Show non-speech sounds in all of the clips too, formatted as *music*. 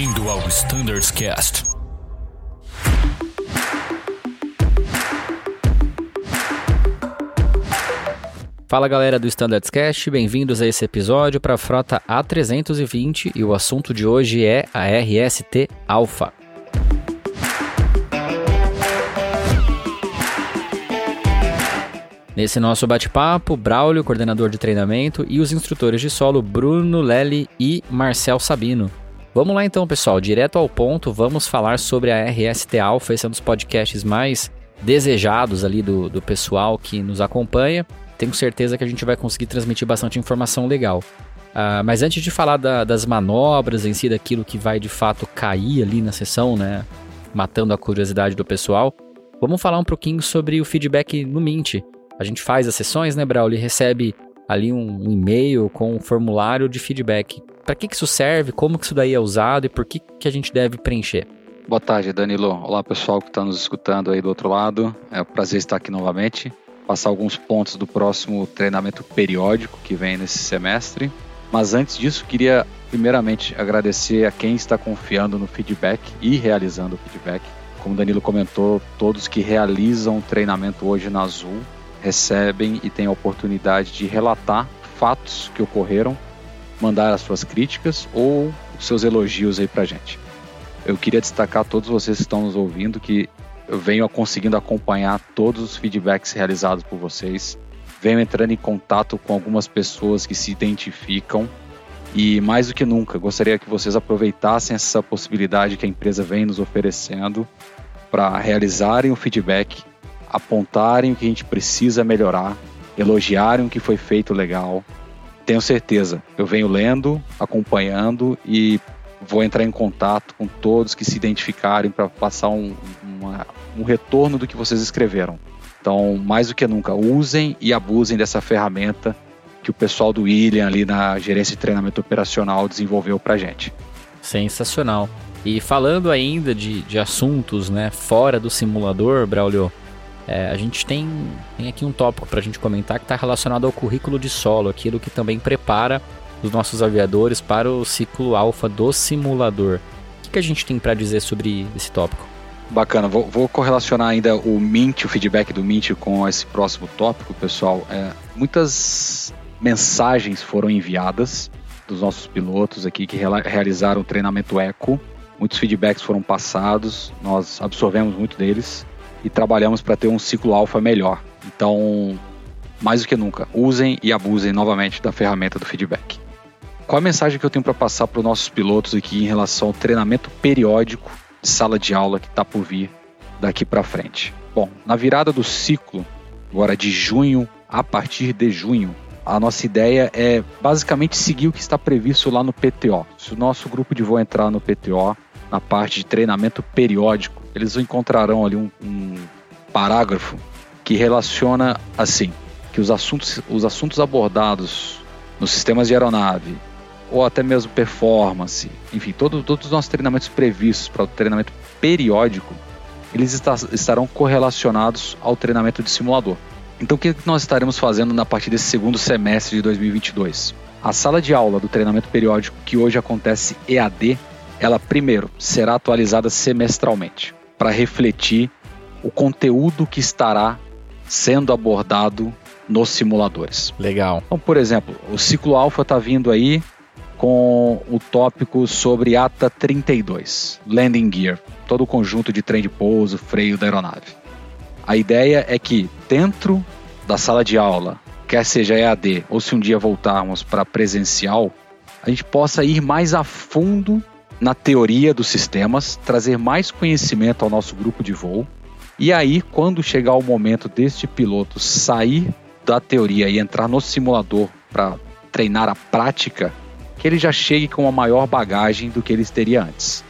Bem-vindo ao Standards Cast. Fala galera do Standards Cast, bem-vindos a esse episódio para a frota A320 e o assunto de hoje é a RST Alpha. Nesse nosso bate-papo, Braulio, coordenador de treinamento, e os instrutores de solo Bruno Lely e Marcel Sabino. Vamos lá então, pessoal, direto ao ponto, vamos falar sobre a RST Alpha, esse é um dos podcasts mais desejados ali do, do pessoal que nos acompanha. Tenho certeza que a gente vai conseguir transmitir bastante informação legal. Uh, mas antes de falar da, das manobras em si, daquilo que vai de fato cair ali na sessão, né, matando a curiosidade do pessoal, vamos falar um pouquinho sobre o feedback no Mint a gente faz as sessões, né, Braulio? Recebe ali um, um e-mail com um formulário de feedback. Para que, que isso serve? Como que isso daí é usado e por que, que a gente deve preencher? Boa tarde, Danilo. Olá, pessoal que está nos escutando aí do outro lado. É um prazer estar aqui novamente. Passar alguns pontos do próximo treinamento periódico que vem nesse semestre. Mas antes disso, queria primeiramente agradecer a quem está confiando no feedback e realizando o feedback. Como o Danilo comentou, todos que realizam o treinamento hoje na Azul recebem e têm a oportunidade de relatar fatos que ocorreram, mandar as suas críticas ou seus elogios aí pra gente. Eu queria destacar a todos vocês que estão nos ouvindo que eu venho conseguindo acompanhar todos os feedbacks realizados por vocês, venho entrando em contato com algumas pessoas que se identificam e mais do que nunca gostaria que vocês aproveitassem essa possibilidade que a empresa vem nos oferecendo para realizarem o feedback apontarem o que a gente precisa melhorar, elogiarem o que foi feito legal. Tenho certeza, eu venho lendo, acompanhando e vou entrar em contato com todos que se identificarem para passar um, uma, um retorno do que vocês escreveram. Então, mais do que nunca, usem e abusem dessa ferramenta que o pessoal do William ali na gerência de treinamento operacional desenvolveu para gente. Sensacional. E falando ainda de, de assuntos né, fora do simulador, Braulio, é, a gente tem, tem aqui um tópico para a gente comentar que está relacionado ao currículo de solo, aquilo que também prepara os nossos aviadores para o ciclo alfa do simulador. O que, que a gente tem para dizer sobre esse tópico? Bacana, vou, vou, correlacionar ainda o Mint, o feedback do Mint com esse próximo tópico, pessoal. É, muitas mensagens foram enviadas dos nossos pilotos aqui que realizaram o treinamento eco. Muitos feedbacks foram passados, nós absorvemos muito deles e trabalhamos para ter um ciclo alfa melhor. Então, mais do que nunca, usem e abusem novamente da ferramenta do feedback. Qual a mensagem que eu tenho para passar para os nossos pilotos aqui em relação ao treinamento periódico de sala de aula que está por vir daqui para frente? Bom, na virada do ciclo, agora de junho a partir de junho, a nossa ideia é basicamente seguir o que está previsto lá no PTO. Se o nosso grupo de voo entrar no PTO, na parte de treinamento periódico, eles encontrarão ali um, um parágrafo que relaciona assim que os assuntos, os assuntos abordados nos sistemas de aeronave ou até mesmo performance, enfim, todo, todos os nossos treinamentos previstos para o treinamento periódico, eles está, estarão correlacionados ao treinamento de simulador. Então, o que nós estaremos fazendo na partir desse segundo semestre de 2022? A sala de aula do treinamento periódico, que hoje acontece EAD, ela primeiro será atualizada semestralmente para refletir o conteúdo que estará sendo abordado nos simuladores. Legal. Então, por exemplo, o ciclo alfa está vindo aí com o tópico sobre ATA 32, Landing Gear, todo o conjunto de trem de pouso, freio da aeronave. A ideia é que dentro da sala de aula, quer seja EAD ou se um dia voltarmos para presencial, a gente possa ir mais a fundo na teoria dos sistemas, trazer mais conhecimento ao nosso grupo de voo. E aí, quando chegar o momento deste piloto sair da teoria e entrar no simulador para treinar a prática, que ele já chegue com uma maior bagagem do que ele teria antes.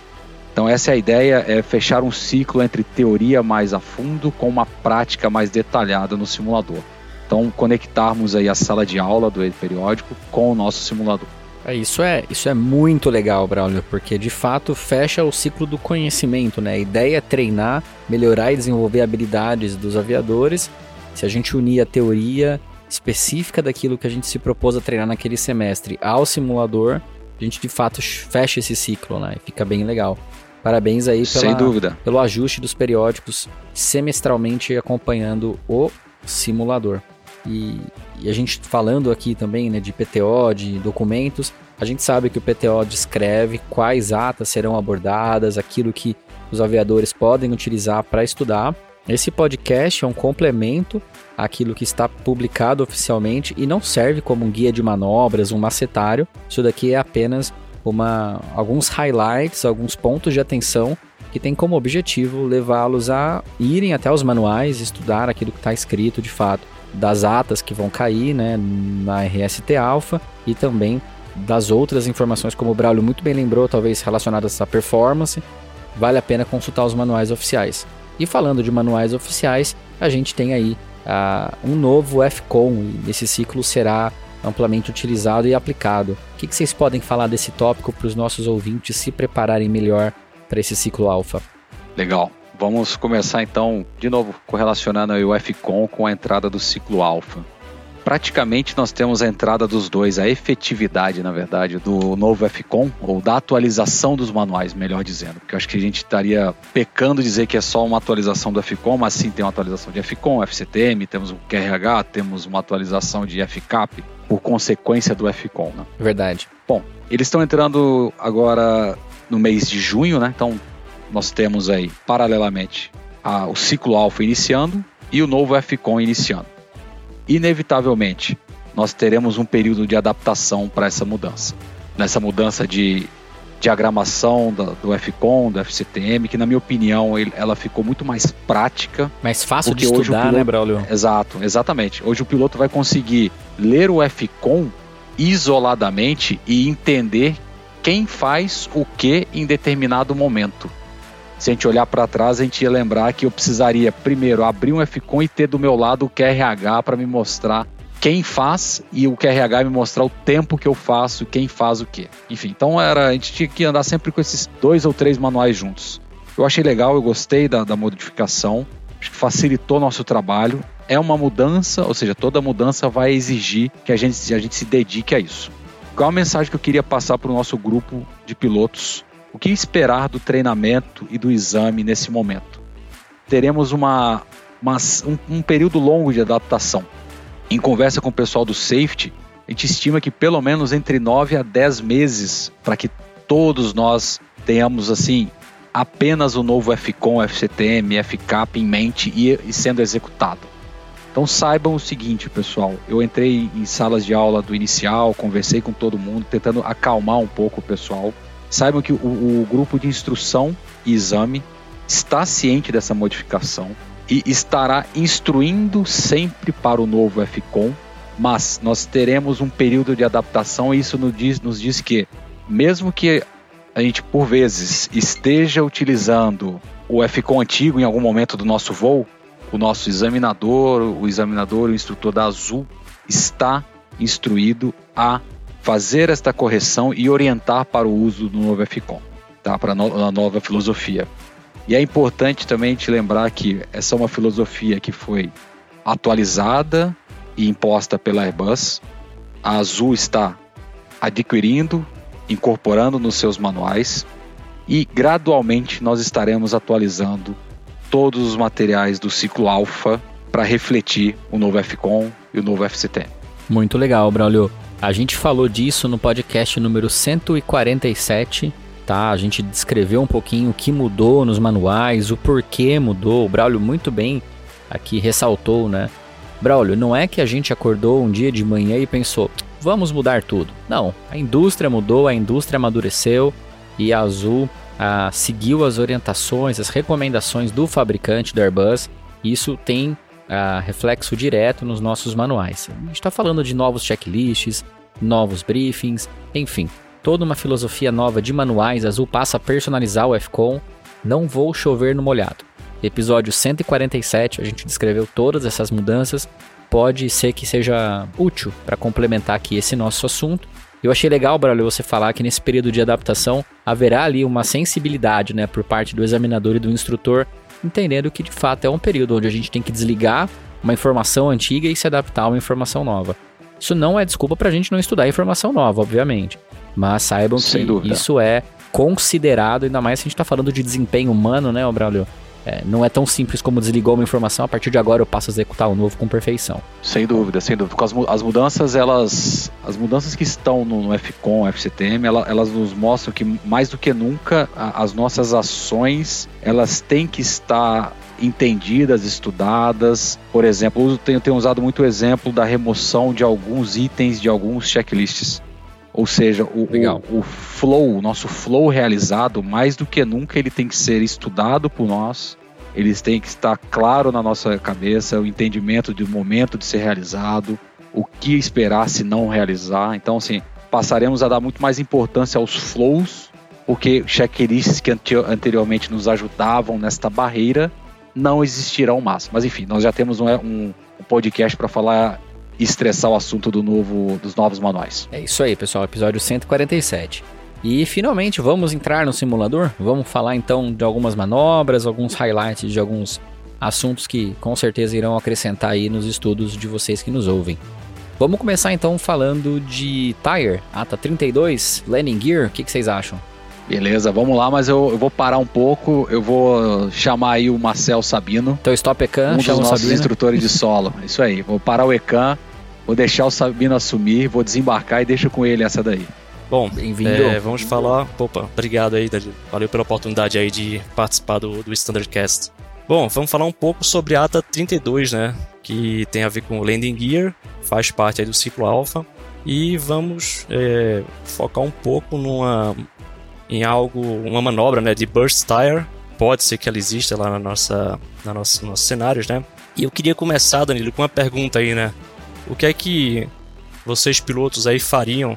Então essa é a ideia, é fechar um ciclo entre teoria mais a fundo com uma prática mais detalhada no simulador. Então conectarmos aí a sala de aula do periódico com o nosso simulador. É, isso, é, isso é muito legal, Braulio, porque de fato fecha o ciclo do conhecimento, né? A ideia é treinar, melhorar e desenvolver habilidades dos aviadores. Se a gente unir a teoria específica daquilo que a gente se propôs a treinar naquele semestre ao simulador, a gente de fato fecha esse ciclo, né? E fica bem legal. Parabéns aí pela, Sem dúvida. pelo ajuste dos periódicos semestralmente acompanhando o simulador. E, e, a gente falando aqui também né, de PTO, de documentos, a gente sabe que o PTO descreve quais atas serão abordadas, aquilo que os aviadores podem utilizar para estudar. Esse podcast é um complemento àquilo que está publicado oficialmente e não serve como um guia de manobras, um macetário. Isso daqui é apenas uma, alguns highlights, alguns pontos de atenção que tem como objetivo levá-los a irem até os manuais, estudar aquilo que está escrito de fato, das atas que vão cair né, na RST Alpha e também das outras informações, como o Braulio muito bem lembrou, talvez relacionadas à performance, vale a pena consultar os manuais oficiais. E falando de manuais oficiais, a gente tem aí uh, um novo FCON, e esse ciclo será amplamente utilizado e aplicado. O que, que vocês podem falar desse tópico para os nossos ouvintes se prepararem melhor para esse ciclo alfa? Legal. Vamos começar então, de novo, correlacionando o FCON com a entrada do ciclo alfa. Praticamente nós temos a entrada dos dois, a efetividade, na verdade, do novo FCON, ou da atualização dos manuais, melhor dizendo. Porque eu acho que a gente estaria pecando dizer que é só uma atualização do FCON, mas sim tem uma atualização de FCON, FCTM, temos o QRH, temos uma atualização de FCAP, por consequência do FCON. Né? Verdade. Bom, eles estão entrando agora no mês de junho, né? Então nós temos aí, paralelamente, a, o ciclo alfa iniciando e o novo FCON iniciando. Inevitavelmente, nós teremos um período de adaptação para essa mudança. Nessa mudança de diagramação do, do FCON, do FCTM, que na minha opinião ele, ela ficou muito mais prática. Mais fácil de estudar, piloto, né, Braulio? Exato, exatamente. Hoje o piloto vai conseguir ler o FCON isoladamente e entender quem faz o que em determinado momento. Se a gente olhar para trás, a gente ia lembrar que eu precisaria primeiro abrir um FCON e ter do meu lado o QRH para me mostrar quem faz e o QRH me mostrar o tempo que eu faço quem faz o quê. Enfim, então era, a gente tinha que andar sempre com esses dois ou três manuais juntos. Eu achei legal, eu gostei da, da modificação, acho que facilitou nosso trabalho. É uma mudança, ou seja, toda mudança vai exigir que a gente, a gente se dedique a isso. Qual a mensagem que eu queria passar para o nosso grupo de pilotos? O que esperar do treinamento e do exame nesse momento? Teremos uma, uma um, um período longo de adaptação em conversa com o pessoal do safety, a gente estima que pelo menos entre 9 a 10 meses para que todos nós tenhamos assim apenas o novo FCOM, FCTM, FCAP em mente e, e sendo executado. Então saibam o seguinte, pessoal. Eu entrei em salas de aula do inicial, conversei com todo mundo, tentando acalmar um pouco o pessoal. Saibam que o, o grupo de instrução e exame está ciente dessa modificação e estará instruindo sempre para o novo FCOM, mas nós teremos um período de adaptação e isso nos diz, nos diz que, mesmo que a gente por vezes esteja utilizando o FCOM antigo em algum momento do nosso voo, o nosso examinador, o examinador, o instrutor da Azul está instruído a fazer esta correção e orientar para o uso do novo FCOM, tá? para a nova filosofia. E é importante também te lembrar que essa é uma filosofia que foi atualizada e imposta pela Airbus. A Azul está adquirindo, incorporando nos seus manuais e gradualmente nós estaremos atualizando todos os materiais do ciclo alfa para refletir o novo FCOM e o novo FCT. Muito legal, Braulio. A gente falou disso no podcast número 147 tá? A gente descreveu um pouquinho o que mudou nos manuais, o porquê mudou. O Braulio muito bem aqui ressaltou, né? Braulio, não é que a gente acordou um dia de manhã e pensou, vamos mudar tudo. Não, a indústria mudou, a indústria amadureceu e a Azul seguiu as orientações, as recomendações do fabricante do Airbus. Isso tem ah, reflexo direto nos nossos manuais. A gente está falando de novos checklists, novos briefings, enfim, toda uma filosofia nova de manuais, Azul passa a personalizar o FCOM. Não vou chover no molhado. Episódio 147, a gente descreveu todas essas mudanças. Pode ser que seja útil para complementar aqui esse nosso assunto. Eu achei legal, Braulio, você falar que nesse período de adaptação haverá ali uma sensibilidade né, por parte do examinador e do instrutor, entendendo que de fato é um período onde a gente tem que desligar uma informação antiga e se adaptar a uma informação nova. Isso não é desculpa para a gente não estudar informação nova, obviamente. Mas saibam Sem que dúvida. isso é considerado, ainda mais se a gente está falando de desempenho humano, né, Braulio? É, não é tão simples como desligou uma informação, a partir de agora eu passo a executar o novo com perfeição. Sem dúvida, sem dúvida. As, as mudanças, elas. As mudanças que estão no, no FCOM, FCTM, ela- elas nos mostram que mais do que nunca a- as nossas ações elas têm que estar entendidas, estudadas. Por exemplo, eu tenho, tenho usado muito o exemplo da remoção de alguns itens de alguns checklists. Ou seja, o, o, o flow, o nosso flow realizado, mais do que nunca, ele tem que ser estudado por nós. Eles têm que estar claro na nossa cabeça o entendimento do momento de ser realizado, o que esperar se não realizar. Então, assim, passaremos a dar muito mais importância aos flows, porque checklists que ante- anteriormente nos ajudavam nesta barreira não existirão mais. Mas enfim, nós já temos um, um- um podcast para falar estressar o assunto do novo, dos novos manuais. É isso aí, pessoal, episódio 147. E finalmente vamos entrar no simulador? Vamos falar então de algumas manobras, alguns highlights de alguns assuntos que com certeza irão acrescentar aí nos estudos de vocês que nos ouvem. Vamos começar então falando de Tire, ATA 32, Landing Gear, o que, que vocês acham? Beleza, vamos lá, mas eu, eu vou parar um pouco, eu vou chamar aí o Marcel Sabino, Então stop Ecan, um dos nossos Sabino. instrutores de solo. Isso aí, vou parar o Ecan, vou deixar o Sabino assumir, vou desembarcar e deixo com ele essa daí. Bom, Bem-vindo. é, vamos falar. Opa, obrigado aí, Danilo. Valeu pela oportunidade aí de participar do, do Standardcast. Bom, vamos falar um pouco sobre a ATA 32, né? Que tem a ver com o Landing Gear, faz parte aí do ciclo Alpha. E vamos é, focar um pouco numa, em algo, uma manobra né, de Burst Tire. Pode ser que ela exista lá na nossa, na nossa, nos nossos cenários, né? E eu queria começar, Danilo, com uma pergunta aí, né? O que é que vocês pilotos aí fariam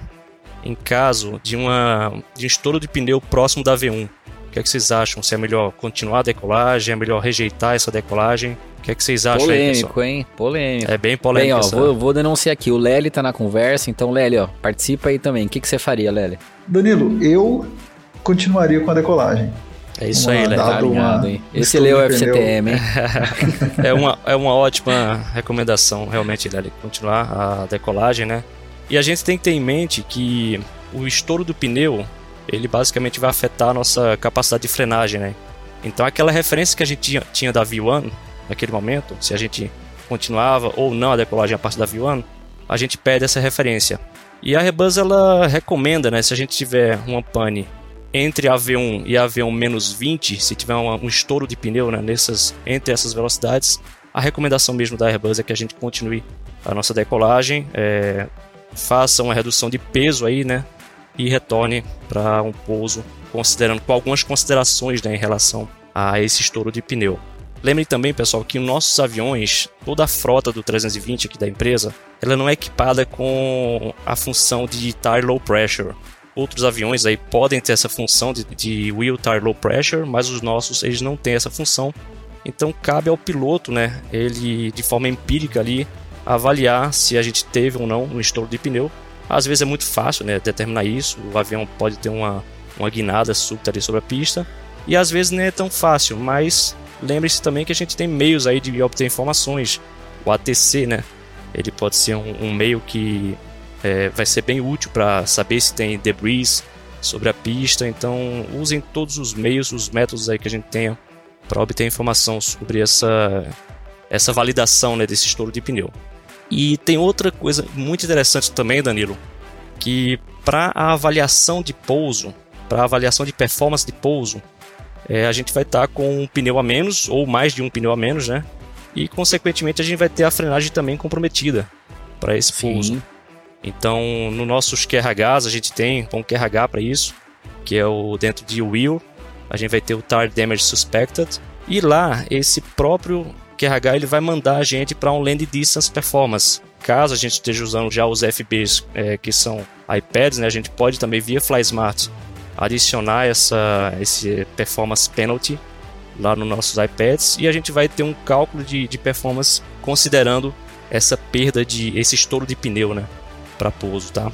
em caso de, uma, de um estouro de pneu próximo da V1. O que, é que vocês acham? Se é melhor continuar a decolagem? É melhor rejeitar essa decolagem? O que é que vocês acham aí, pessoal? Polêmico, hein? Polêmico. É bem Bem, polêmico ó, essa... vou, vou denunciar aqui. O Lely tá na conversa, então, Lely, ó, participa aí também. O que, que você faria, Lely? Danilo, eu continuaria com a decolagem. É isso Uma aí, Léo. data- Tá uma- um Esse leu o. FCTM, hein? *laughs* É uma, é uma ótima recomendação, realmente, Lely, continuar a decolagem, né? E a gente tem que ter em mente que o estouro do pneu, ele basicamente vai afetar a nossa capacidade de frenagem, né? Então aquela referência que a gente tinha, tinha da V1 naquele momento, se a gente continuava ou não a decolagem a partir da V1, a gente perde essa referência. E a Rebus ela recomenda, né, se a gente tiver uma pane entre a V1 e a V1 menos 20, se tiver uma- um estouro de pneu né, nessas, entre essas velocidades, a recomendação mesmo da Airbus é que a gente continue a nossa decolagem, é, faça uma redução de peso aí, né, e retorne para um pouso, considerando com algumas considerações né, em relação a esse estouro de pneu. Lembrem também, pessoal, que nossos aviões, toda a frota do 320 aqui da empresa, ela não é equipada com a função de tire low pressure. Outros aviões aí podem ter essa função de, de wheel tire low pressure, mas os nossos eles não têm essa função. Então cabe ao piloto, né, ele de forma empírica ali avaliar se a gente teve ou não um estouro de pneu. Às vezes é muito fácil, né, determinar isso. O avião pode ter uma uma guinada súbita ali sobre a pista e às vezes não é tão fácil, mas lembre-se também que a gente tem meios aí de obter informações. O ATC, né, ele pode ser um, um meio que é, vai ser bem útil para saber se tem debris sobre a pista. Então, usem todos os meios, os métodos aí que a gente tenha para obter informação sobre essa, essa validação né, desse estouro de pneu. E tem outra coisa muito interessante também, Danilo, que para a avaliação de pouso, para a avaliação de performance de pouso, é, a gente vai estar com um pneu a menos ou mais de um pneu a menos, né? E consequentemente a gente vai ter a frenagem também comprometida para esse pouso. Sim. Então, no nossos QRHs, a gente tem um QRH para isso, que é o dentro de Wheel, a gente vai ter o Tire Damage Suspected, e lá, esse próprio QRH ele vai mandar a gente para um Land Distance Performance. Caso a gente esteja usando já os FBs, é, que são iPads, né, a gente pode também, via FlySmart, adicionar essa, esse Performance Penalty lá nos nossos iPads, e a gente vai ter um cálculo de, de performance considerando essa perda de esse estouro de pneu, né? Para pouso, tá?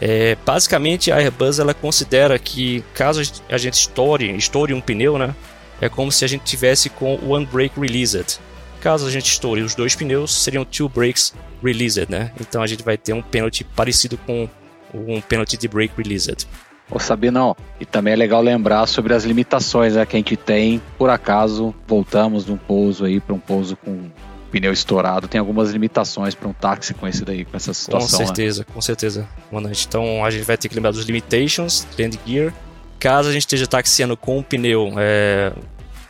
É, basicamente a Airbus ela considera que caso a gente estoure, estoure um pneu, né, é como se a gente tivesse com one brake released. Caso a gente estoure os dois pneus, seriam two brakes released, né? Então a gente vai ter um penalty parecido com um penalty de brake released. Ô Sabinão, e também é legal lembrar sobre as limitações né, que a gente tem, por acaso voltamos de um pouso aí para um pouso com pneu estourado, tem algumas limitações para um táxi com esse daí, com essa situação. Com certeza, né? com certeza, comandante. Então a gente vai ter que lembrar dos limitations, land gear. Caso a gente esteja taxiando com um pneu é,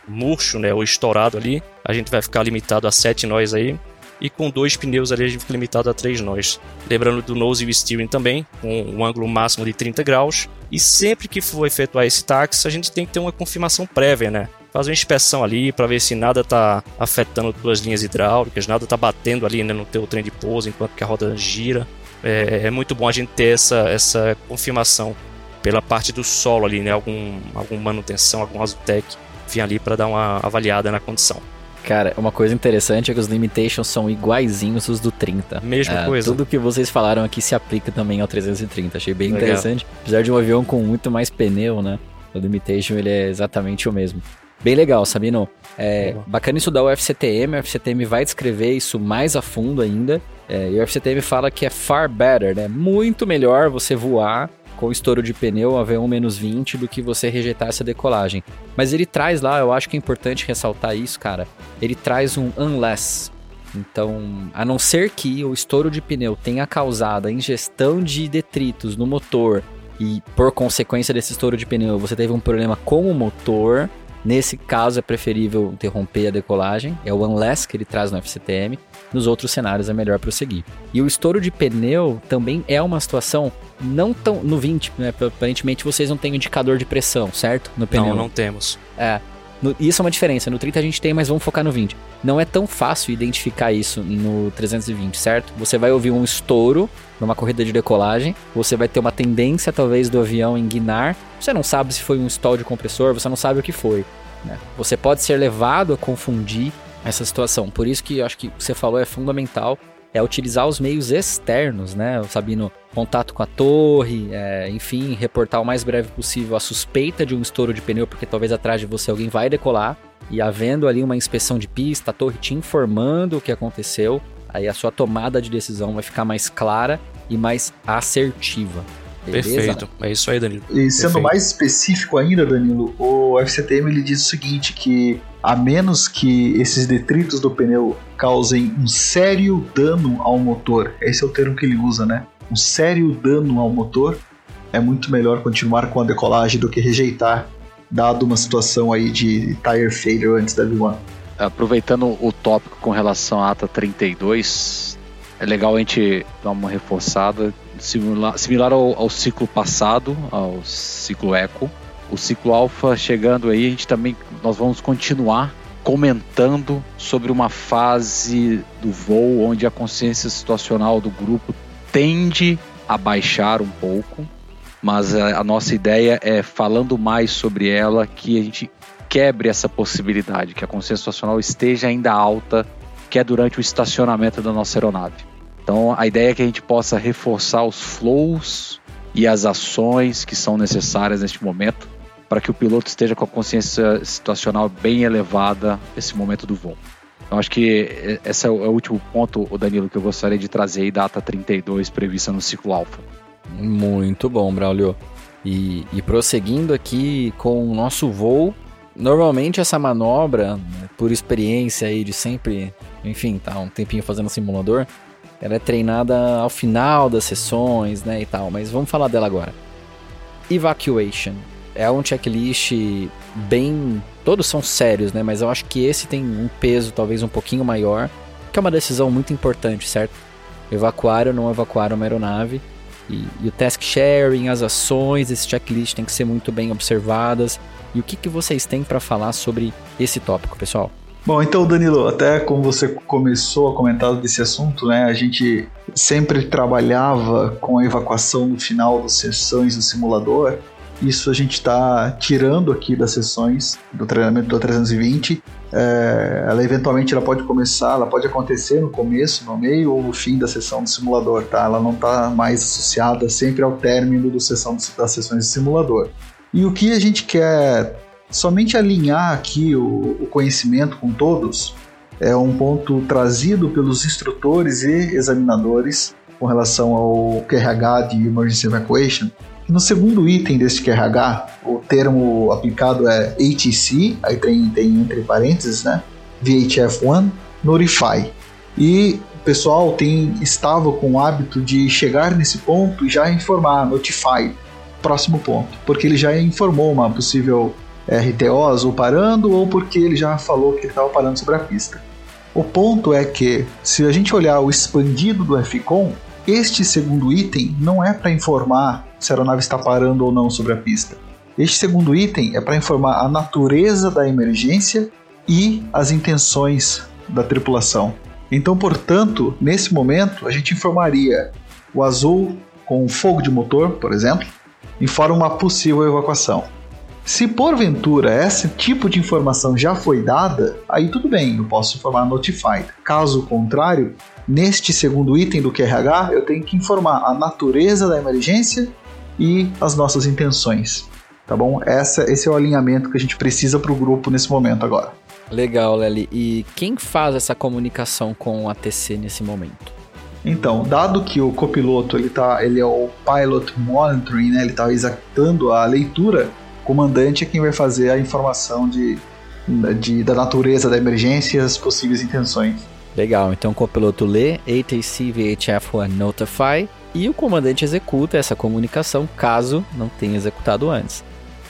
murcho, né, ou estourado ali, a gente vai ficar limitado a 7 nós aí e com dois pneus ali a gente fica limitado a três nós. Lembrando do nose e steering também, com um ângulo máximo de 30 graus. E sempre que for efetuar esse táxi, a gente tem que ter uma confirmação prévia, né? Fazer uma inspeção ali para ver se nada está afetando duas linhas hidráulicas, nada está batendo ali né, no teu trem de pouso enquanto que a roda gira. É, é, muito bom a gente ter essa, essa confirmação pela parte do solo ali, né? Algum, alguma manutenção, algum Azutec vir ali para dar uma avaliada na condição. Cara, uma coisa interessante é que os limitations são iguaizinhos os do 30. Mesma é, coisa. Tudo que vocês falaram aqui se aplica também ao 330. Achei bem Legal. interessante. Apesar de um avião com muito mais pneu, né? O limitation ele é exatamente o mesmo. Bem legal, Sabino. É bacana estudar o FCTM. O FCTM vai descrever isso mais a fundo ainda. É, e o FCTM fala que é far better, né? Muito melhor você voar com estouro de pneu a V1 menos 20 do que você rejeitar essa decolagem. Mas ele traz lá, eu acho que é importante ressaltar isso, cara. Ele traz um unless. Então, a não ser que o estouro de pneu tenha causado a ingestão de detritos no motor e por consequência desse estouro de pneu você teve um problema com o motor, Nesse caso, é preferível interromper a decolagem, é o unless que ele traz no FCTM. Nos outros cenários, é melhor prosseguir. E o estouro de pneu também é uma situação não tão. No 20, né? Aparentemente vocês não têm indicador de pressão, certo? No pneu. Não, não temos. É. No, isso é uma diferença. No 30 a gente tem, mas vamos focar no 20. Não é tão fácil identificar isso no 320, certo? Você vai ouvir um estouro numa corrida de decolagem, você vai ter uma tendência talvez do avião enguinar. Você não sabe se foi um stall de compressor, você não sabe o que foi. Né? Você pode ser levado a confundir essa situação. Por isso que eu acho que o que você falou é fundamental é utilizar os meios externos, né? Sabino, contato com a torre, é, enfim, reportar o mais breve possível a suspeita de um estouro de pneu, porque talvez atrás de você alguém vai decolar. E havendo ali uma inspeção de pista, a torre te informando o que aconteceu, aí a sua tomada de decisão vai ficar mais clara e mais assertiva. Beleza? Perfeito, é isso aí, Danilo. E sendo Perfeito. mais específico ainda, Danilo, o FCTM ele diz o seguinte, que a menos que esses detritos do pneu causem um sério dano ao motor, esse é o termo que ele usa, né? Um sério dano ao motor, é muito melhor continuar com a decolagem do que rejeitar, dado uma situação aí de tire failure antes da V1. Aproveitando o tópico com relação à ATA 32, é legal a gente dar uma reforçada, similar, similar ao, ao ciclo passado, ao ciclo Eco. O ciclo Alpha chegando aí, a gente também nós vamos continuar comentando sobre uma fase do voo onde a consciência situacional do grupo tende a baixar um pouco, mas a, a nossa ideia é falando mais sobre ela que a gente quebre essa possibilidade, que a consciência situacional esteja ainda alta, que é durante o estacionamento da nossa aeronave. Então a ideia é que a gente possa reforçar os flows e as ações que são necessárias neste momento para que o piloto esteja com a consciência situacional bem elevada nesse momento do voo. Então acho que esse é o, é último ponto, Danilo, que eu gostaria de trazer aí, data 32 prevista no ciclo alfa. Muito bom, Braulio. E, e prosseguindo aqui com o nosso voo, Normalmente essa manobra, né, por experiência aí de sempre, enfim, tá um tempinho fazendo simulador, ela é treinada ao final das sessões, né, e tal, mas vamos falar dela agora. Evacuation. É um checklist bem, todos são sérios, né, mas eu acho que esse tem um peso talvez um pouquinho maior, que é uma decisão muito importante, certo? Evacuar ou não evacuar uma aeronave. E, e o task sharing, as ações, esse checklist tem que ser muito bem observadas e o que, que vocês têm para falar sobre esse tópico, pessoal? Bom, então, Danilo, até como você começou a comentar desse assunto, né, a gente sempre trabalhava com a evacuação no final das sessões do simulador. Isso a gente está tirando aqui das sessões do treinamento do 320. É, ela eventualmente ela pode começar, ela pode acontecer no começo, no meio ou no fim da sessão do simulador, tá? Ela não está mais associada sempre ao término do sessão, das sessões de simulador. E o que a gente quer somente alinhar aqui o, o conhecimento com todos é um ponto trazido pelos instrutores e examinadores com relação ao QRH de Emergency Evacuation. No segundo item desse QRH, o termo aplicado é ATC, aí tem, tem entre parênteses, né? VHF1 Notify. E o pessoal tem, estava com o hábito de chegar nesse ponto e já informar, notify, próximo ponto, porque ele já informou uma possível RTOs ou parando, ou porque ele já falou que estava parando sobre a pista. O ponto é que, se a gente olhar o expandido do FCOM, este segundo item não é para informar se a aeronave está parando ou não sobre a pista. Este segundo item é para informar a natureza da emergência e as intenções da tripulação. Então, portanto, nesse momento, a gente informaria o azul com fogo de motor, por exemplo, informa uma possível evacuação. Se porventura esse tipo de informação já foi dada, aí tudo bem, eu posso informar notified. Caso contrário, neste segundo item do QRH, eu tenho que informar a natureza da emergência e as nossas intenções. Tá bom? Essa, esse é o alinhamento que a gente precisa para o grupo nesse momento agora. Legal, Lely. E quem faz essa comunicação com o ATC nesse momento? Então, dado que o copiloto ele, tá, ele é o pilot monitoring, né, ele está executando a leitura, comandante é quem vai fazer a informação de, de, da natureza da emergência e as possíveis intenções. Legal, então o copiloto lê ATC VHF1 Notify e o comandante executa essa comunicação caso não tenha executado antes.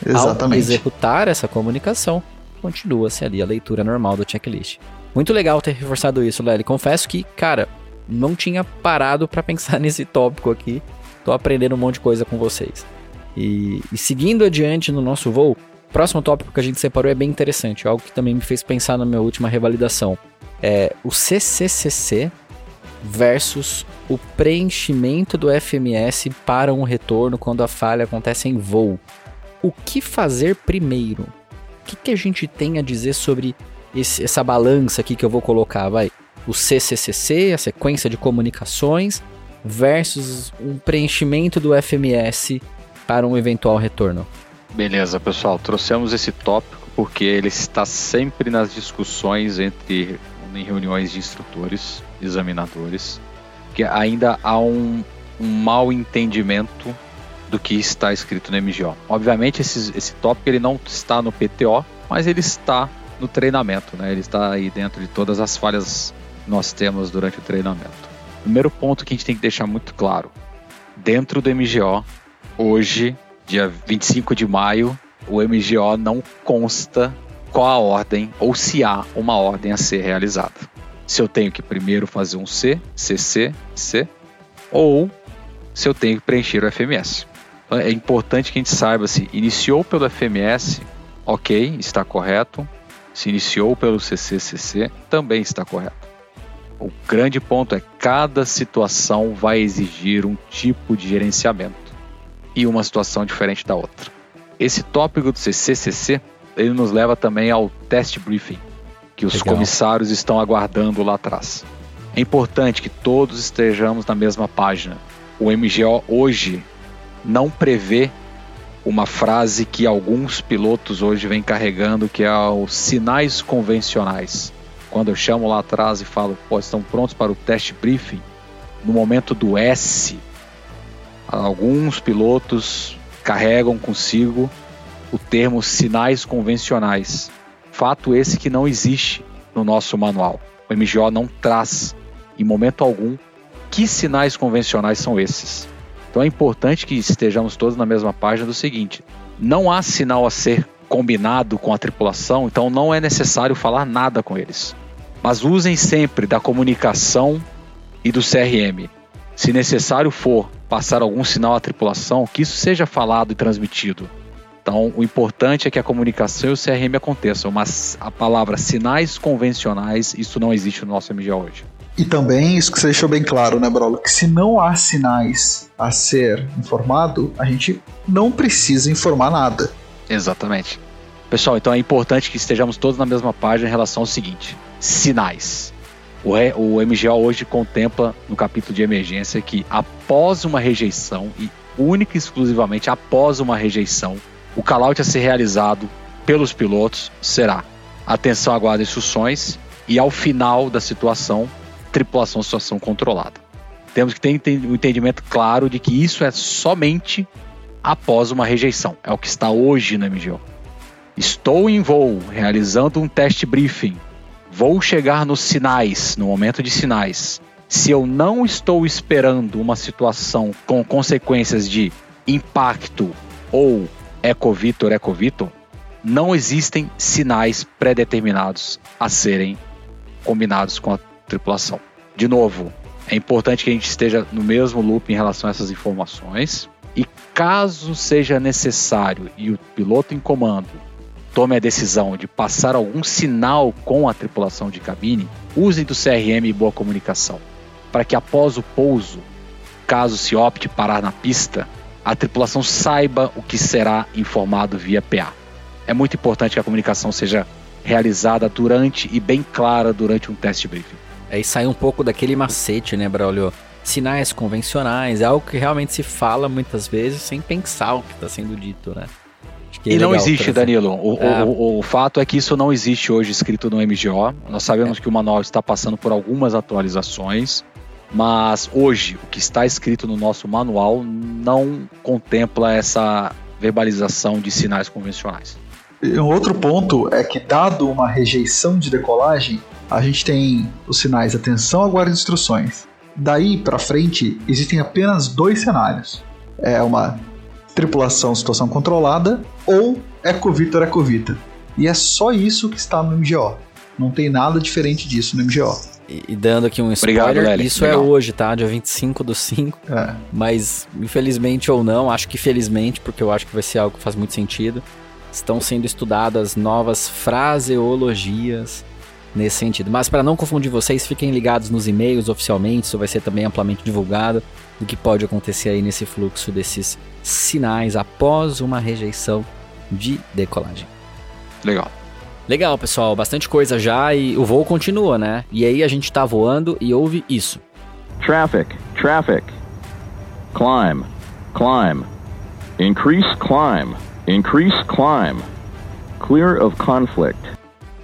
Exatamente. Ao executar essa comunicação, continua-se ali a leitura normal do checklist. Muito legal ter reforçado isso, Lely. Confesso que, cara, não tinha parado para *laughs* pensar nesse tópico aqui. Tô aprendendo um monte de coisa com vocês. E, e, seguindo adiante no nosso voo, o próximo tópico que a gente separou é bem interessante, algo que também me fez pensar na minha última revalidação. É o CCCC versus o preenchimento do FMS para um retorno quando a falha acontece em voo. O que fazer primeiro? O que, que a gente tem a dizer sobre esse, essa balança aqui que eu vou colocar? Vai, o CCCC, a sequência de comunicações, versus um preenchimento do FMS para um eventual retorno. Beleza, pessoal. Trouxemos esse tópico porque ele está sempre nas discussões entre em reuniões de instrutores, examinadores, que ainda há um, um mal entendimento do que está escrito no MGO. Obviamente esse, esse tópico ele não está no PTO, mas ele está no treinamento, né? Ele está aí dentro de todas as falhas nós temos durante o treinamento. Primeiro ponto que a gente tem que deixar muito claro: dentro do MGO, hoje, dia 25 de maio, o MGO não consta qual a ordem ou se há uma ordem a ser realizada. Se eu tenho que primeiro fazer um C, CC, C, ou se eu tenho que preencher o FMS. É importante que a gente saiba se iniciou pelo FMS, ok, está correto. Se iniciou pelo CCCC, também está correto. O grande ponto é cada situação vai exigir um tipo de gerenciamento e uma situação diferente da outra. Esse tópico do CCCC ele nos leva também ao test briefing que os Legal. comissários estão aguardando lá atrás. É importante que todos estejamos na mesma página. O MGO hoje não prevê uma frase que alguns pilotos hoje vêm carregando, que é os sinais convencionais quando eu chamo lá atrás e falo, pô, estão prontos para o teste briefing, no momento do S, alguns pilotos carregam consigo o termo sinais convencionais. Fato esse que não existe no nosso manual. O MGO não traz, em momento algum, que sinais convencionais são esses. Então é importante que estejamos todos na mesma página do seguinte: não há sinal a ser combinado com a tripulação, então não é necessário falar nada com eles. Mas usem sempre da comunicação e do CRM. Se necessário for passar algum sinal à tripulação, que isso seja falado e transmitido. Então, o importante é que a comunicação e o CRM aconteçam, mas a palavra sinais convencionais, isso não existe no nosso MG hoje. E também, isso que você deixou bem claro, né, Brolo? Que se não há sinais a ser informado, a gente não precisa informar nada. Exatamente. Pessoal, então é importante que estejamos todos na mesma página em relação ao seguinte: sinais. O, o MGO hoje contempla no capítulo de emergência que após uma rejeição, e única e exclusivamente após uma rejeição, o call-out a ser realizado pelos pilotos será atenção, aguarda instruções e ao final da situação, tripulação situação controlada. temos que ter o um entendimento claro de que isso é somente após uma rejeição. É o que está hoje no MGO. Estou em voo, realizando um teste briefing. Vou chegar nos sinais, no momento de sinais. Se eu não estou esperando uma situação com consequências de impacto ou ecovitor, ecovitor, não existem sinais pré-determinados a serem combinados com a tripulação. De novo, é importante que a gente esteja no mesmo loop em relação a essas informações. E caso seja necessário e o piloto em comando tome a decisão de passar algum sinal com a tripulação de cabine, use do CRM e boa comunicação, para que após o pouso, caso se opte parar na pista, a tripulação saiba o que será informado via PA. É muito importante que a comunicação seja realizada durante e bem clara durante um teste briefing. Aí um pouco daquele macete, né, Braulio? Sinais convencionais, é algo que realmente se fala muitas vezes sem pensar o que está sendo dito, né? É e não existe, Danilo. O, é. o, o, o, fato é que isso não existe hoje escrito no MGO. Nós sabemos é. que o manual está passando por algumas atualizações, mas hoje o que está escrito no nosso manual não contempla essa verbalização de sinais convencionais. Um outro ponto é que, dado uma rejeição de decolagem, a gente tem os sinais atenção, aguarde instruções. Daí para frente, existem apenas dois cenários. É uma tripulação situação controlada ou Ecovita Ecovita. E é só isso que está no MGO. Não tem nada diferente disso no MGO. E, e dando aqui um spoiler, Obrigado, isso é Legal. é hoje, tá? Dia 25 do 5. É. Mas, infelizmente ou não, acho que felizmente, porque eu acho que vai ser algo que faz muito sentido estão sendo estudadas novas fraseologias nesse sentido. Mas para não confundir vocês, fiquem ligados nos e-mails oficialmente, isso vai ser também amplamente divulgado do que pode acontecer aí nesse fluxo desses sinais após uma rejeição de decolagem. Legal. Legal, pessoal, bastante coisa já e o voo continua, né? E aí a gente tá voando e ouve isso. Traffic, traffic. Climb, climb. Increase climb. Increase climb. Clear of conflict.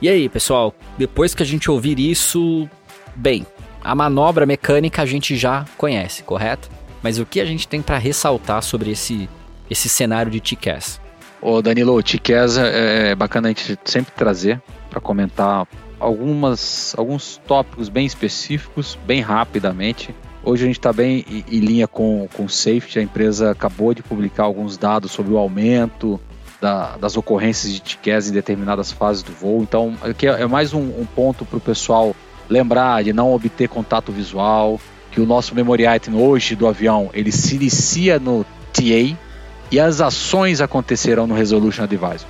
E aí, pessoal, depois que a gente ouvir isso, bem, a manobra mecânica a gente já conhece, correto? Mas o que a gente tem para ressaltar sobre esse, esse cenário de TCAS? Ô Danilo, o TCAS é, é bacana a gente sempre trazer para comentar algumas, alguns tópicos bem específicos, bem rapidamente. Hoje a gente está bem em linha com, o safety. A empresa acabou de publicar alguns dados sobre o aumento da, das ocorrências de TCAS em determinadas fases do voo. Então, aqui é, é mais um, um ponto para o pessoal lembrar de não obter contato visual, que o nosso memory item hoje do avião ele se inicia no TA e as ações acontecerão no Resolution Advisor.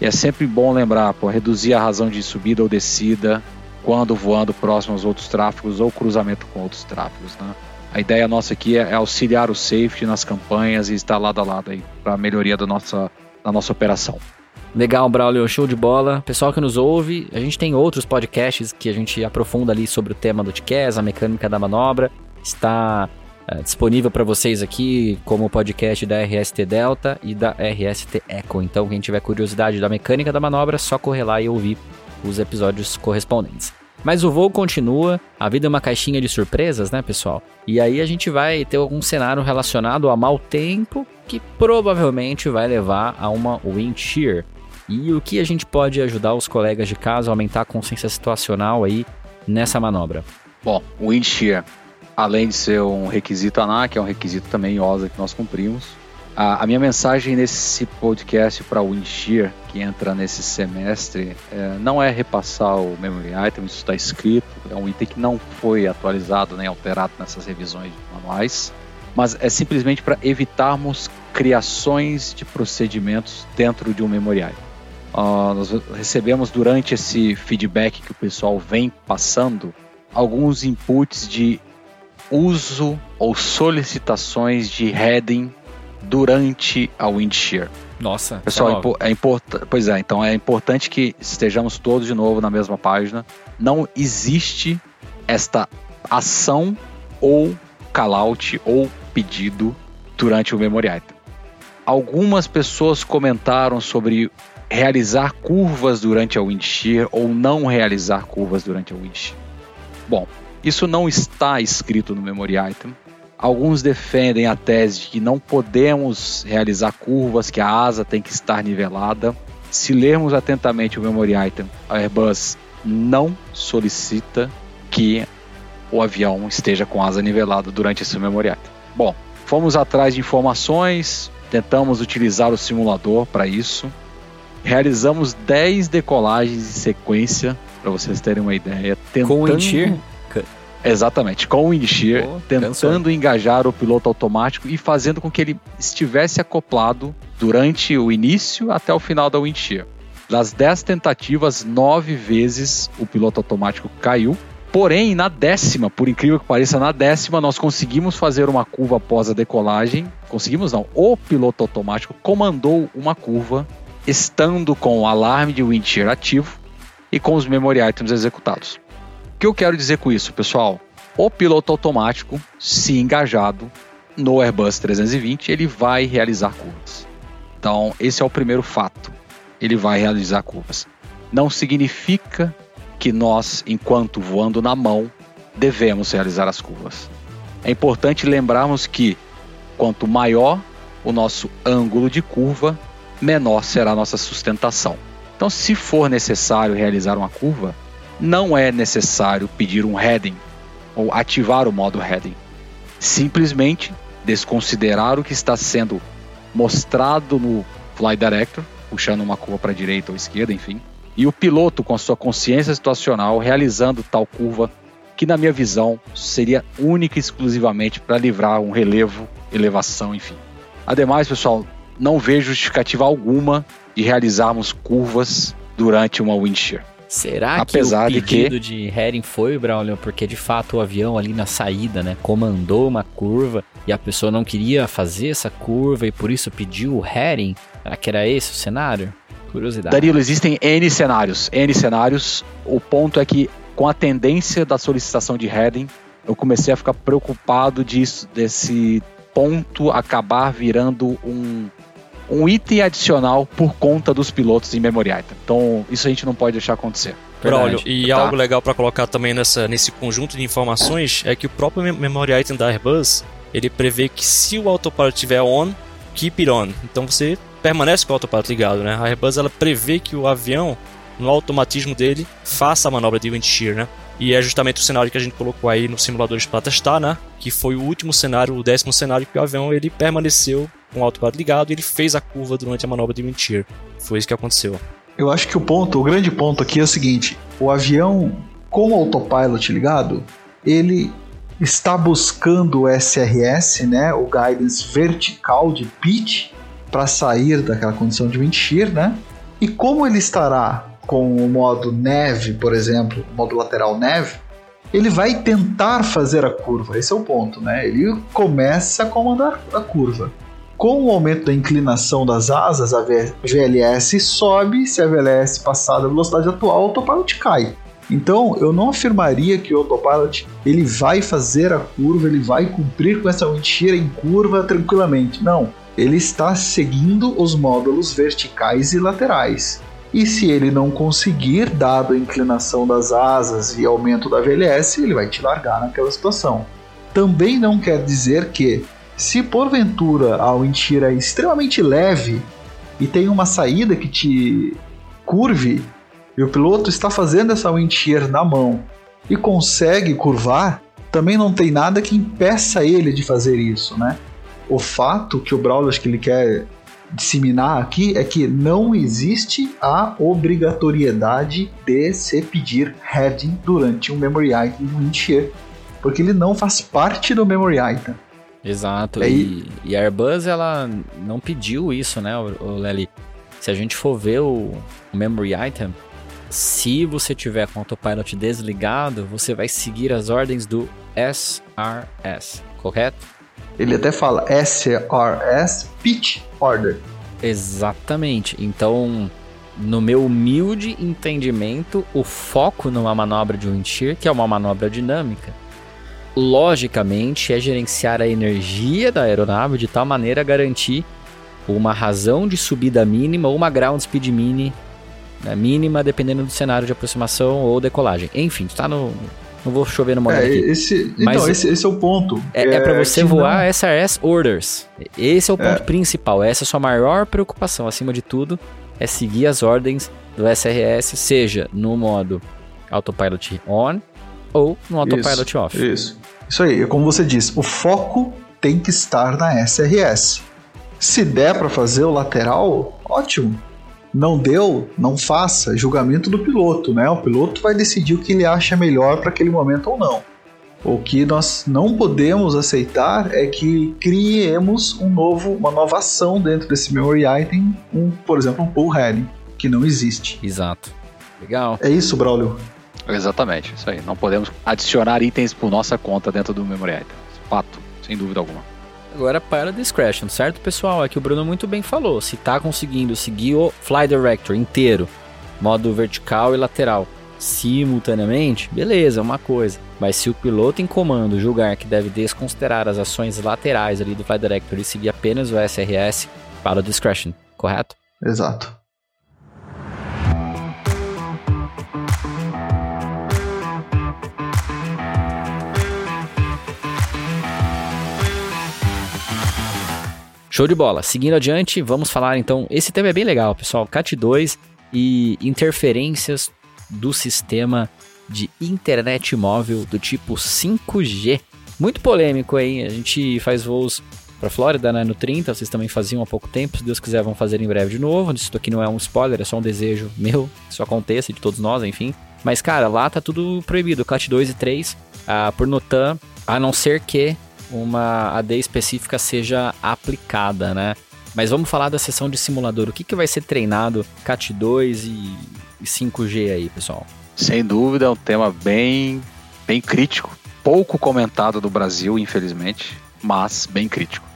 E é sempre bom lembrar, por reduzir a razão de subida ou descida, quando voando próximo aos outros tráfegos ou cruzamento com outros tráfegos. Né? A ideia nossa aqui é, auxiliar o safety nas campanhas e estar lado a lado aí para a melhoria da nossa, da nossa operação. Legal, Braulio, show de bola. Pessoal que nos ouve, a gente tem outros podcasts que a gente aprofunda ali sobre o tema do TCAS, a mecânica da manobra. Está é, disponível para vocês aqui como podcast da RST Delta e da RST Echo. Então, quem tiver curiosidade da mecânica da manobra, só correr lá e ouvir os episódios correspondentes. Mas o voo continua, a vida é uma caixinha de surpresas, né, pessoal? E aí a gente vai ter algum cenário relacionado a mau tempo que provavelmente vai levar a uma wind shear. E o que a gente pode ajudar os colegas de casa a aumentar a consciência situacional aí nessa manobra? Bom, wind shear, além de ser um requisito ANAC, é um requisito também OSA que nós cumprimos, a, a minha mensagem nesse podcast para o Windshear, que entra nesse semestre, é, não é repassar o memory item, isso está escrito, é um item que não foi atualizado nem alterado nessas revisões manuais, mas é simplesmente para evitarmos criações de procedimentos dentro de um memory item. Uh, nós recebemos durante esse feedback que o pessoal vem passando alguns inputs de uso ou solicitações de heading durante a wind shear. Nossa, pessoal, é, é importante. Pois é, então é importante que estejamos todos de novo na mesma página. Não existe esta ação ou callout ou pedido durante o memory item. Algumas pessoas comentaram sobre realizar curvas durante a wind shear ou não realizar curvas durante a wind shear. Bom, Isso não está escrito no memory item. Alguns defendem a tese de que não podemos realizar curvas, que a asa tem que estar nivelada. Se lermos atentamente o memory item, a Airbus não solicita que o avião esteja com asa nivelada durante esse memory item. Bom, fomos atrás de informações, tentamos utilizar o simulador para isso. Realizamos 10 decolagens em sequência, para vocês terem uma ideia. Tentando... Com o? Exatamente, com o Indir, tentando cansou. engajar o piloto automático e fazendo com que ele estivesse acoplado durante o início até o final da Windshear. Das 10 tentativas, 9 vezes o piloto automático caiu. Porém, na décima, por incrível que pareça, na décima nós conseguimos fazer uma curva após a decolagem. Conseguimos não, o piloto automático comandou uma curva estando com o alarme de wind shear ativo e com os memory items executados. O que eu quero dizer com isso, pessoal? O piloto automático, se engajado no Airbus 320, ele vai realizar curvas. Então, esse é o primeiro fato. Ele vai realizar curvas. Não significa que nós, enquanto voando na mão, devemos realizar as curvas. É importante lembrarmos que quanto maior o nosso ângulo de curva, menor será a nossa sustentação. Então, se for necessário realizar uma curva, não é necessário pedir um heading ou ativar o modo heading. Simplesmente desconsiderar o que está sendo mostrado no Fly Director, puxando uma curva para a direita ou esquerda, enfim, e o piloto com a sua consciência situacional realizando tal curva que na minha visão seria única e exclusivamente para livrar um relevo, elevação, enfim. Ademais, pessoal, não vejo justificativa alguma de realizarmos curvas durante uma windshear. Será Apesar que o pedido de, que... de heading foi, Braulio, porque de fato o avião ali na saída, né, comandou uma curva e a pessoa não queria fazer essa curva e por isso pediu o heading? Será que era esse o cenário? Curiosidade. Danilo, existem N cenários, N cenários. O ponto é que com a tendência da solicitação de heading, eu comecei a ficar preocupado disso, desse ponto acabar virando um um item adicional por conta dos pilotos em memory item. Então, isso a gente não pode deixar acontecer. Braulio, e tá. algo legal para colocar também nessa, nesse conjunto de informações é que o próprio memory item da Airbus, ele prevê que se o autopilot estiver on, keep it on. Então você permanece com o autopilot ligado, né? A Airbus ela prevê que o avião, no automatismo dele, faça a manobra de wind shear, né? E é justamente o cenário que a gente colocou aí no simulador para testar, né? Que foi o último cenário, o décimo cenário que o avião ele permaneceu com o autopilot ligado ele fez a curva durante a manobra de mentir. Foi isso que aconteceu. Eu acho que o ponto, o grande ponto aqui é o seguinte: o avião com o autopilot ligado, ele está buscando o SRS, né, o guidance vertical de pitch para sair daquela condição de shear, né? E como ele estará com o modo neve, por exemplo, modo lateral neve, ele vai tentar fazer a curva. Esse é o ponto, né? Ele começa a comandar a curva. Com o aumento da inclinação das asas, a VLS sobe, se a VLS passar da velocidade atual, o autopilot cai. Então, eu não afirmaria que o autopilot ele vai fazer a curva, ele vai cumprir com essa mentira em curva tranquilamente. Não, ele está seguindo os módulos verticais e laterais. E se ele não conseguir, dado a inclinação das asas e aumento da VLS, ele vai te largar naquela situação. Também não quer dizer que, se porventura a mentira é extremamente leve e tem uma saída que te curve, e o piloto está fazendo essa wind shear na mão e consegue curvar, também não tem nada que impeça ele de fazer isso, né? O fato que o Brawler acho que ele quer disseminar aqui é que não existe a obrigatoriedade de se pedir heading durante um memory item do Windshare, porque ele não faz parte do memory item. Exato, e, e, a Airbus ela não pediu isso, né, o Lely? Se a gente for ver o, o memory item, se você tiver com o autopilot desligado, você vai seguir as ordens do SRS, correto? Ele até fala SRS Pitch Order. Exatamente. Então, no meu humilde entendimento, o foco numa manobra de wind shear, que é uma manobra dinâmica, logicamente é gerenciar a energia da aeronave de tal maneira a garantir uma razão de subida mínima ou uma ground speed mini, né, mínima, dependendo do cenário de aproximação ou decolagem. Enfim, está no, Não vou chover no molhado É, aqui. esse, Mas então, esse, esse é o ponto. É, é para você voar não- SRS Orders. Esse é o ponto É. principal. Essa é a sua maior preocupação, acima de tudo, é seguir as ordens do SRS, seja no modo Autopilot On ou no Autopilot Isso, Off. Isso. Isso aí, como você disse, o foco tem que estar na SRS. Se der para fazer o lateral, ótimo. Não deu, não faça. É Julgamento do piloto, né? O piloto vai decidir o que ele acha melhor para aquele momento ou não. O que nós não podemos aceitar é que criemos um novo, uma nova ação dentro desse memory item, um, por exemplo, um pull heading, que não existe. Exato. Legal. É isso, Braulio? Exatamente, isso aí. Não podemos adicionar itens por nossa conta dentro do Memory Item. Fato, sem dúvida alguma. Agora para discretion, certo, pessoal? É que o Bruno muito bem falou. Se tá conseguindo seguir o Fly Director inteiro, modo vertical e lateral, simultaneamente, beleza, é uma coisa. Mas se o piloto em comando julgar que deve desconsiderar as ações laterais ali do Fly Director e seguir apenas o SRS, para o discretion, correto? Exato. Show de bola. Seguindo adiante, vamos falar então. Esse tema é bem legal, pessoal. CAT2 e interferências do sistema de internet móvel do tipo 5G. Muito polêmico, hein? A gente faz voos para Flórida, né, no 30, vocês também faziam há pouco tempo. Se Deus quiser, vão fazer em breve de novo. Isso aqui não é um spoiler, é só um desejo meu, isso aconteça, de todos nós, enfim. Mas, cara, lá tá tudo proibido. CAT 2 e 3, ah, por NOTAM, a não ser que uma AD específica seja aplicada, né? Mas vamos falar da sessão de simulador. O que, que vai ser treinado CAT 2 e, e 5G aí, pessoal? Sem dúvida, é um tema bem, bem crítico. Pouco comentado no Brasil, infelizmente, mas bem crítico.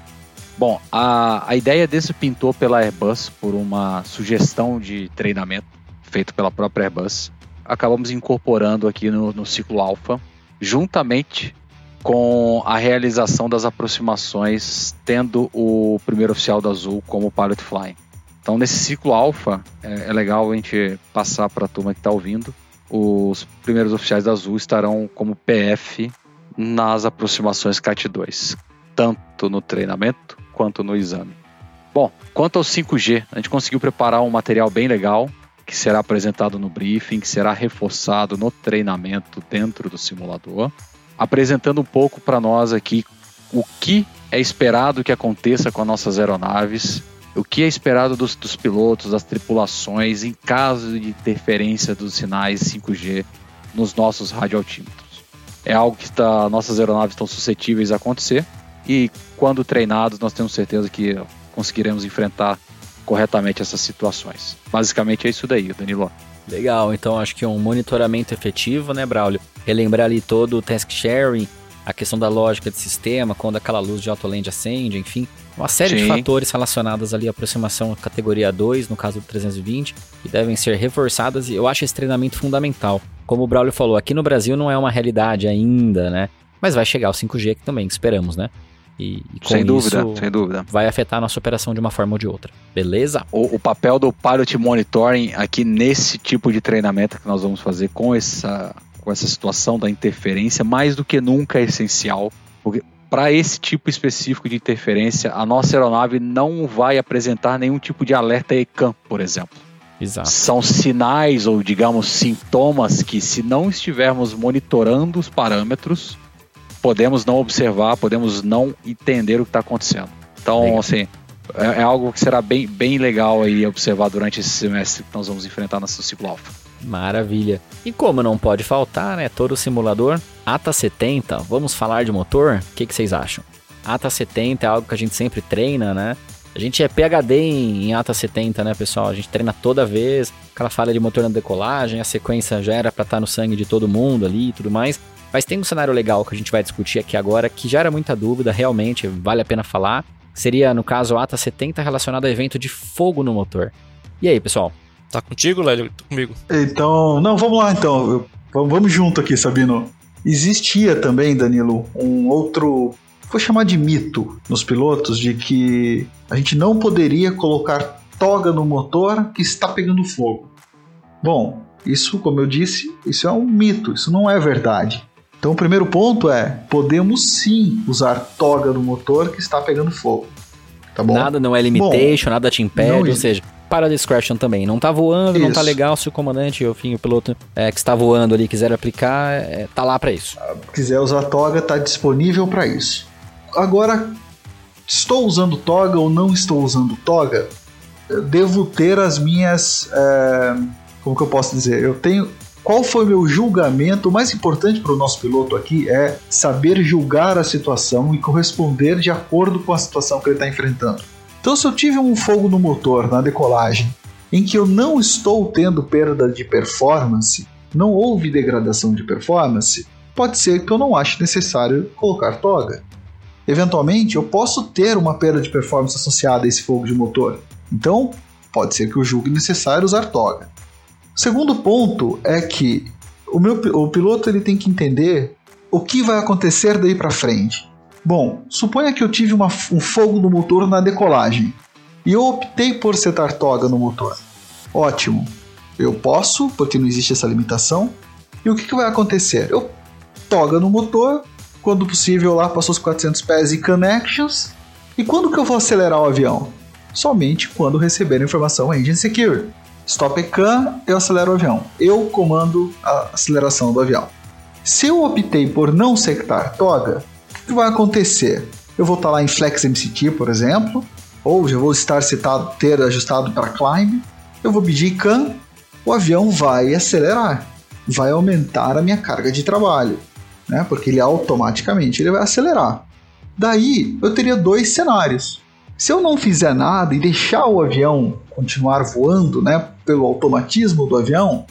Bom, a, a ideia desse pintou pela Airbus por uma sugestão de treinamento feito pela própria Airbus. Acabamos incorporando aqui no, no ciclo alfa, juntamente com a realização das aproximações, tendo o primeiro oficial da Azul como pilot flying. Então, nesse ciclo alfa, é, é legal a gente passar para a turma que está ouvindo. Os primeiros oficiais da Azul estarão como PF nas aproximações CAT-2, tanto no treinamento quanto no exame. Bom, quanto ao 5G, a gente conseguiu preparar um material bem legal que será apresentado no briefing, que será reforçado no treinamento dentro do simulador, apresentando um pouco para nós aqui o que é esperado que aconteça com as nossas aeronaves, o que é esperado dos, dos pilotos, das tripulações, em caso de interferência dos sinais 5G nos nossos radioaltímetros. É algo que está, nossas aeronaves estão suscetíveis a acontecer e, quando treinados, nós temos certeza que conseguiremos enfrentar corretamente essas situações. Basicamente é isso daí, Danilo. Legal, então acho que um monitoramento efetivo, né, Braulio? Relembrar ali todo o task sharing, a questão da lógica de sistema, quando aquela luz de autoland acende, enfim, uma série de Sim. fatores relacionados ali à aproximação categoria 2, no caso do 320, que devem ser reforçadas e eu acho esse treinamento fundamental. Como o Braulio falou, aqui no Brasil não é uma realidade ainda, né? Mas vai chegar o 5G que também esperamos, né? E, e com Sem dúvida, sem dúvida. vai afetar a nossa operação de uma forma ou de outra. Beleza? O, o papel do pilot monitoring aqui nesse tipo de treinamento que nós vamos fazer com essa, com essa situação da interferência, mais do que nunca é essencial, porque para esse tipo específico de interferência, a nossa aeronave não vai apresentar nenhum tipo de alerta ECAM, por exemplo. Exato. São sinais ou, digamos, sintomas que, se não estivermos monitorando os parâmetros, podemos não observar, podemos não entender o que está acontecendo. Então, Legal. assim, é, é algo que será bem, bem legal aí observar durante esse semestre que nós vamos enfrentar nosso ciclo alfa. Maravilha. E como não pode faltar, né, todo simulador, ATA 70, vamos falar de motor? O que, que vocês acham? ATA 70 é algo que a gente sempre treina, né? A gente é PHD em, em ATA 70, né, pessoal? A gente treina toda vez, aquela falha de motor na decolagem, a sequência já era pra estar no sangue de todo mundo ali e tudo mais. Mas tem um cenário legal que a gente vai discutir aqui agora, que gera muita dúvida, realmente, vale a pena falar. Seria, no caso, ATA 70 relacionado a evento de fogo no motor. E aí, pessoal? Tá contigo, Lélio? Tô comigo. Então, não, vamos lá então. Eu- Vamos junto aqui, Sabino. Existia também, Danilo, um outro, vou chamar de mito nos pilotos, de que a gente não poderia colocar toga no motor que está pegando fogo. Bom, isso, como eu disse, isso é um mito, isso não é verdade. Então o primeiro ponto é, podemos sim usar toga no motor que está pegando fogo. Tá bom? Nada não é limitation, Bom, nada te impede, ou seja, para discretion também. Não tá voando, não tá Isso. legal, se o comandante, enfim, o piloto é, que está voando ali quiser aplicar, é, tá lá para isso. quiser usar toga, está disponível para isso. Agora, estou usando toga ou não estou usando toga? Eu devo ter as minhas. é, como que eu posso dizer? Eu tenho. Qual foi o meu julgamento? O mais importante para o nosso piloto aqui é saber julgar a situação e corresponder de acordo com a situação que ele está enfrentando. Então, se eu tive um fogo no motor na decolagem em que eu não estou tendo perda de performance, não houve degradação de performance, pode ser que eu não ache necessário colocar toga. Eventualmente, eu posso ter uma perda de performance associada a esse fogo de motor. Então, pode ser que eu julgue necessário usar toga. O segundo ponto é que o, meu, o piloto ele tem que entender o que vai acontecer daí para frente. Bom, suponha que eu tive uma- um fogo no motor na decolagem e eu optei por setar toga no motor. Ótimo, eu posso, porque não existe essa limitação. E o que, que vai acontecer? Eu toga no motor, quando possível lá passou os 400 pés e connections. E quando que eu vou acelerar o avião? Somente quando receber a informação engine secure. Stop e can, eu acelero o avião. Eu comando a aceleração do avião. Se eu optei por não setar toga, o que, vai acontecer? Eu vou estar lá em Flex MCT, por exemplo, ou já vou estar setado, ter ajustado para climb. Eu vou pedir can, o avião vai acelerar, vai aumentar a minha carga de trabalho, né? Porque ele automaticamente ele vai acelerar. Daí eu teria dois cenários. Se eu não fizer nada e deixar o avião continuar voando, né, pelo automatismo do avião,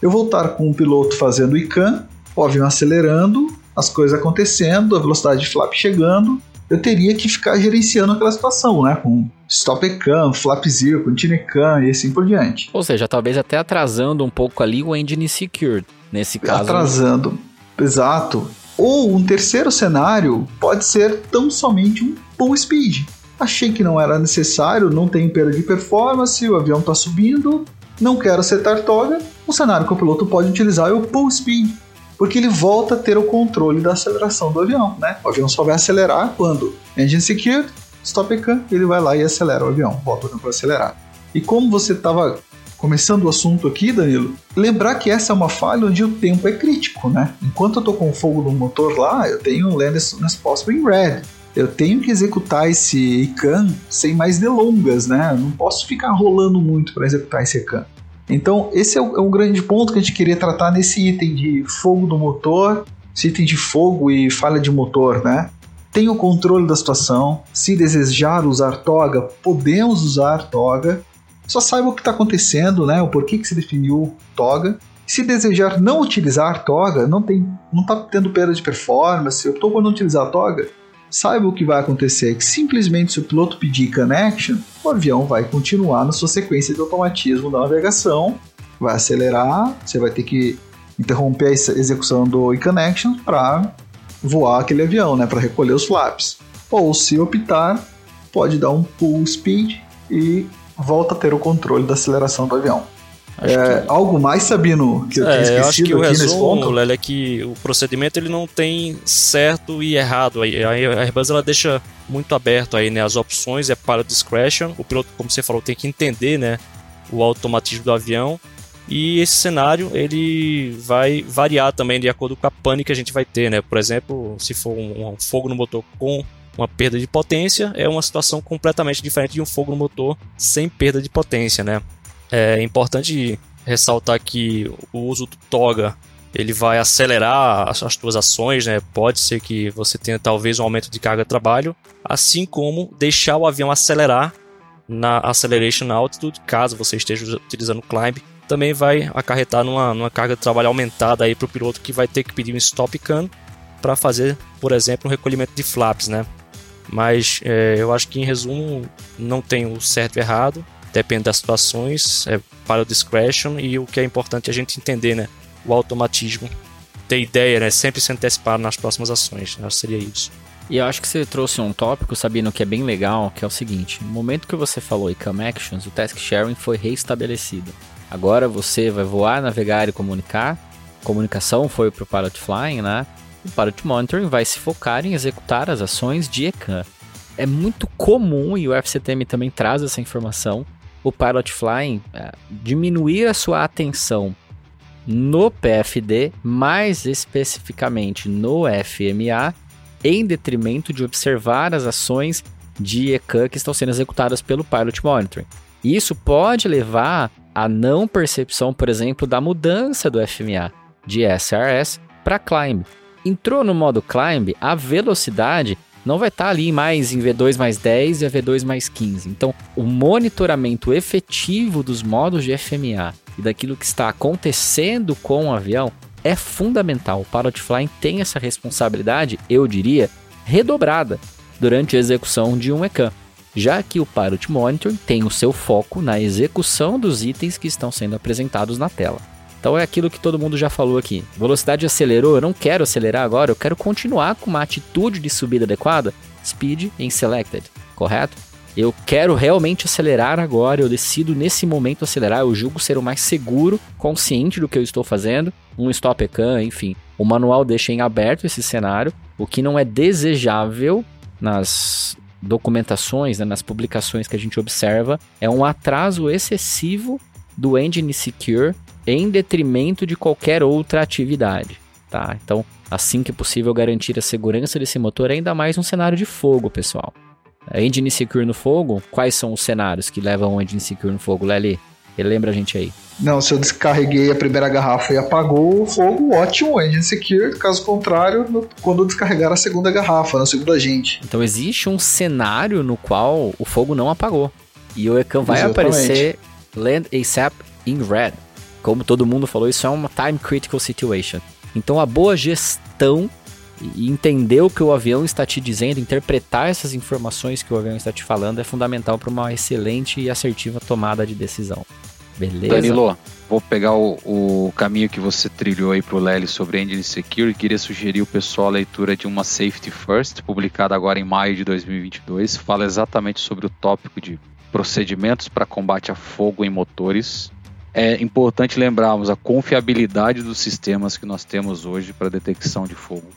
eu vou estar com o piloto fazendo o ICANN, o avião acelerando, as coisas acontecendo, a velocidade de flap chegando, eu teria que ficar gerenciando aquela situação, né, com stop ECAN, flap zero, continue ECAN e assim por diante. Ou seja, talvez até atrasando um pouco ali o engine secured. Nesse caso, atrasando. Exato. Ou um terceiro cenário pode ser tão somente um full speed. Achei que não era necessário, não tem perda de performance, o avião está subindo, não quero setar toga. Um cenário que o piloto pode utilizar é o full speed, porque ele volta a ter o controle da aceleração do avião. Né? O avião só vai acelerar quando engine secure, stop can, ele vai lá e acelera o avião, volta para acelerar. E como você estava começando o assunto aqui, Danilo, lembrar que essa é uma falha onde o tempo é crítico, né? Enquanto eu tô com fogo no motor lá, eu tenho um land as soon as possible in red. Eu tenho que executar esse ICANN sem mais delongas, né? Eu não posso ficar rolando muito para executar esse ICANN. Então, esse é é o grande ponto que a gente queria tratar nesse item de fogo do motor, esse item de fogo e falha de motor, né? Tenha o controle da situação. Se desejar usar toga, podemos usar toga só saiba o que está acontecendo, né? O porquê que se definiu toga. Se desejar não utilizar toga, não tem, não está tendo perda de performance, eu estou não utilizar toga, saiba o que vai acontecer, que simplesmente se o piloto pedir connection, o avião vai continuar na sua sequência de automatismo da navegação, vai acelerar, você vai ter que interromper a execução do connection para voar aquele avião, né? Para recolher os flaps. Ou se optar, pode dar um full speed e volta a ter o controle da aceleração do avião. É, Algo mais, Sabino, que eu tenho É, eu acho que o resumo? Lélia, é que o procedimento ele não tem certo e errado. A Airbus ela deixa muito aberto aí, né, as opções, é para discretion. O piloto, como você falou, tem que entender, né, o automatismo do avião. E esse cenário ele vai variar também de acordo com a pane que a gente vai ter, né? Por exemplo, se for um, um fogo no motor com uma perda de potência, é uma situação completamente diferente de um fogo no motor sem perda de potência, né? É importante ressaltar que o uso do toga ele vai acelerar as, as tuas ações, né? Pode ser que você tenha talvez um aumento de carga de trabalho, assim como deixar o avião acelerar na acceleration altitude, caso você esteja utilizando climb, também vai acarretar numa, numa carga de trabalho aumentada aí para o piloto que vai ter que pedir um stop can para fazer, por exemplo, um recolhimento de flaps, né? Mas é, eu acho que em resumo não tem o certo e errado, depende das situações, é para o discretion e o que é importante a gente entender, né? O automatismo, ter ideia, né? Sempre se antecipar nas próximas ações, né? seria isso. E eu acho que você trouxe um tópico, Sabino, que é bem legal, que é o seguinte: no momento que você falou Icam Actions, o Task Sharing foi reestabelecido. Agora você vai voar, navegar e comunicar. Comunicação foi para o Pilot Flying, né? o Pilot Monitoring vai se focar em executar as ações de ECAN. É muito comum, e o FCTM também traz essa informação, o Pilot Flying é, diminuir a sua atenção no PFD, mais especificamente no FMA, em detrimento de observar as ações de ECAN que estão sendo executadas pelo Pilot Monitoring. Isso pode levar à não percepção, por exemplo, da mudança do FMA de SRS para Climb. Entrou no modo Climb, a velocidade não vai estar tá ali mais em V2 mais 10 e a V2 mais 15. Então, o monitoramento efetivo dos modos de FMA e daquilo que está acontecendo com o avião é fundamental. O Pilot Flying tem essa responsabilidade, eu diria, redobrada durante a execução de um ECAM, já que o Pilot Monitoring tem o seu foco na execução dos itens que estão sendo apresentados na tela. Então é aquilo que todo mundo já falou aqui. Velocidade acelerou, eu não quero acelerar agora, eu quero continuar com uma atitude de subida adequada. Speed em selected, correto? Eu quero realmente acelerar agora, eu decido nesse momento acelerar, eu julgo ser o mais seguro, consciente do que eu estou fazendo, um stop ECAN, enfim. O manual deixa em aberto esse cenário, o que não é desejável nas documentações, né, nas publicações que a gente observa, é um atraso excessivo do engine secure em detrimento de qualquer outra atividade. Tá? Então, assim que possível, garantir a segurança desse motor, ainda mais um cenário de fogo, pessoal. Engine Secure no fogo, quais são os cenários que levam o Engine Secure no fogo, Lely? Lembra a gente aí. Não, se eu descarreguei a primeira garrafa e apagou o fogo, ótimo, engine secure. Caso contrário, no, quando descarregar a segunda garrafa, no segundo agente. Então existe um cenário no qual o fogo não apagou. E o ECAM vai Exatamente. aparecer Land ASAP in red. Como todo mundo falou, isso é uma time critical situation. Então a boa gestão e entender o que o avião está te dizendo, interpretar essas informações que o avião está te falando é fundamental para uma excelente e assertiva tomada de decisão. Beleza? Danilo, vou pegar o, o caminho que você trilhou aí para o Lely sobre Engine Secure e queria sugerir o pessoal a leitura de uma Safety First, publicada agora em maio de 2022. Fala exatamente sobre o tópico de procedimentos para combate a fogo em motores. É importante lembrarmos a confiabilidade dos sistemas que nós temos hoje para detecção de fogo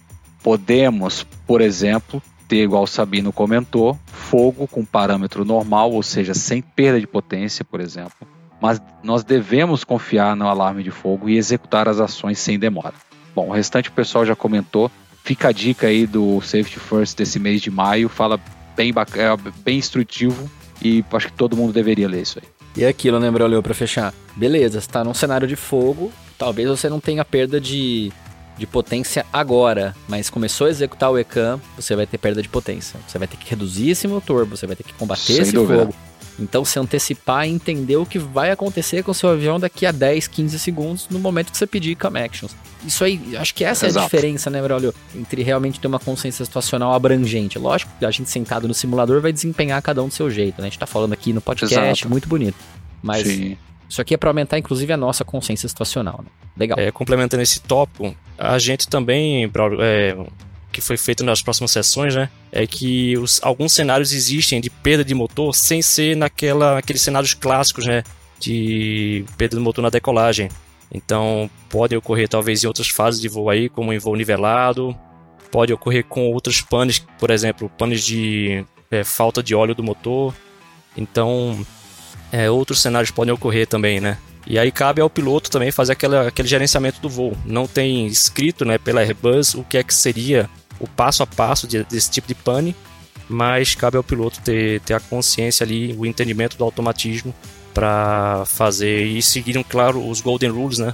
Podemos, por exemplo, ter, igual o Sabino comentou, fogo com parâmetro normal, ou seja, sem perda de potência, por exemplo. Mas nós devemos confiar no alarme de fogo e executar as ações sem demora. Bom, o restante o pessoal já comentou. Fica a dica aí do Safety First desse mês de maio. Fala bem, é bem instrutivo e acho que todo mundo deveria ler isso aí. E é aquilo, né, Braulio, para fechar? Beleza, está num cenário de fogo, talvez você não tenha perda de de potência agora, mas começou a executar o ECAM, você vai ter perda de potência. Você vai ter que reduzir esse motor, você vai ter que combater Sem esse dúvida. fogo. Então, se antecipar e entender o que vai acontecer com o seu avião daqui a 10, 15 segundos no momento que você pedir cam actions. Isso aí, acho que essa Exato. é a diferença, né, Braulio? Entre realmente ter uma consciência situacional abrangente. Lógico que a gente sentado no simulador vai desempenhar cada um do seu jeito, né? A gente tá falando aqui no podcast, Exato. muito bonito. Mas Sim. Isso aqui é para aumentar, inclusive, a nossa consciência situacional. Né? Legal. É, complementando esse tópico, a gente também, é, que foi feito nas próximas sessões, né, é que os, alguns cenários existem de perda de motor sem ser naquela, naqueles cenários clássicos, né, de perda de motor na decolagem. Então, pode ocorrer talvez em outras fases de voo aí, como em voo nivelado, pode ocorrer com outros panes, por exemplo, panes de é, falta de óleo do motor. Então, é, outros cenários podem ocorrer também, né? E aí cabe ao piloto também fazer aquela, aquele gerenciamento do voo. Não tem escrito né, pela Airbus o que é que seria o passo a passo de, desse tipo de pane, mas cabe ao piloto ter, ter a consciência ali, o entendimento do automatismo para fazer e seguir, claro, os Golden Rules, né?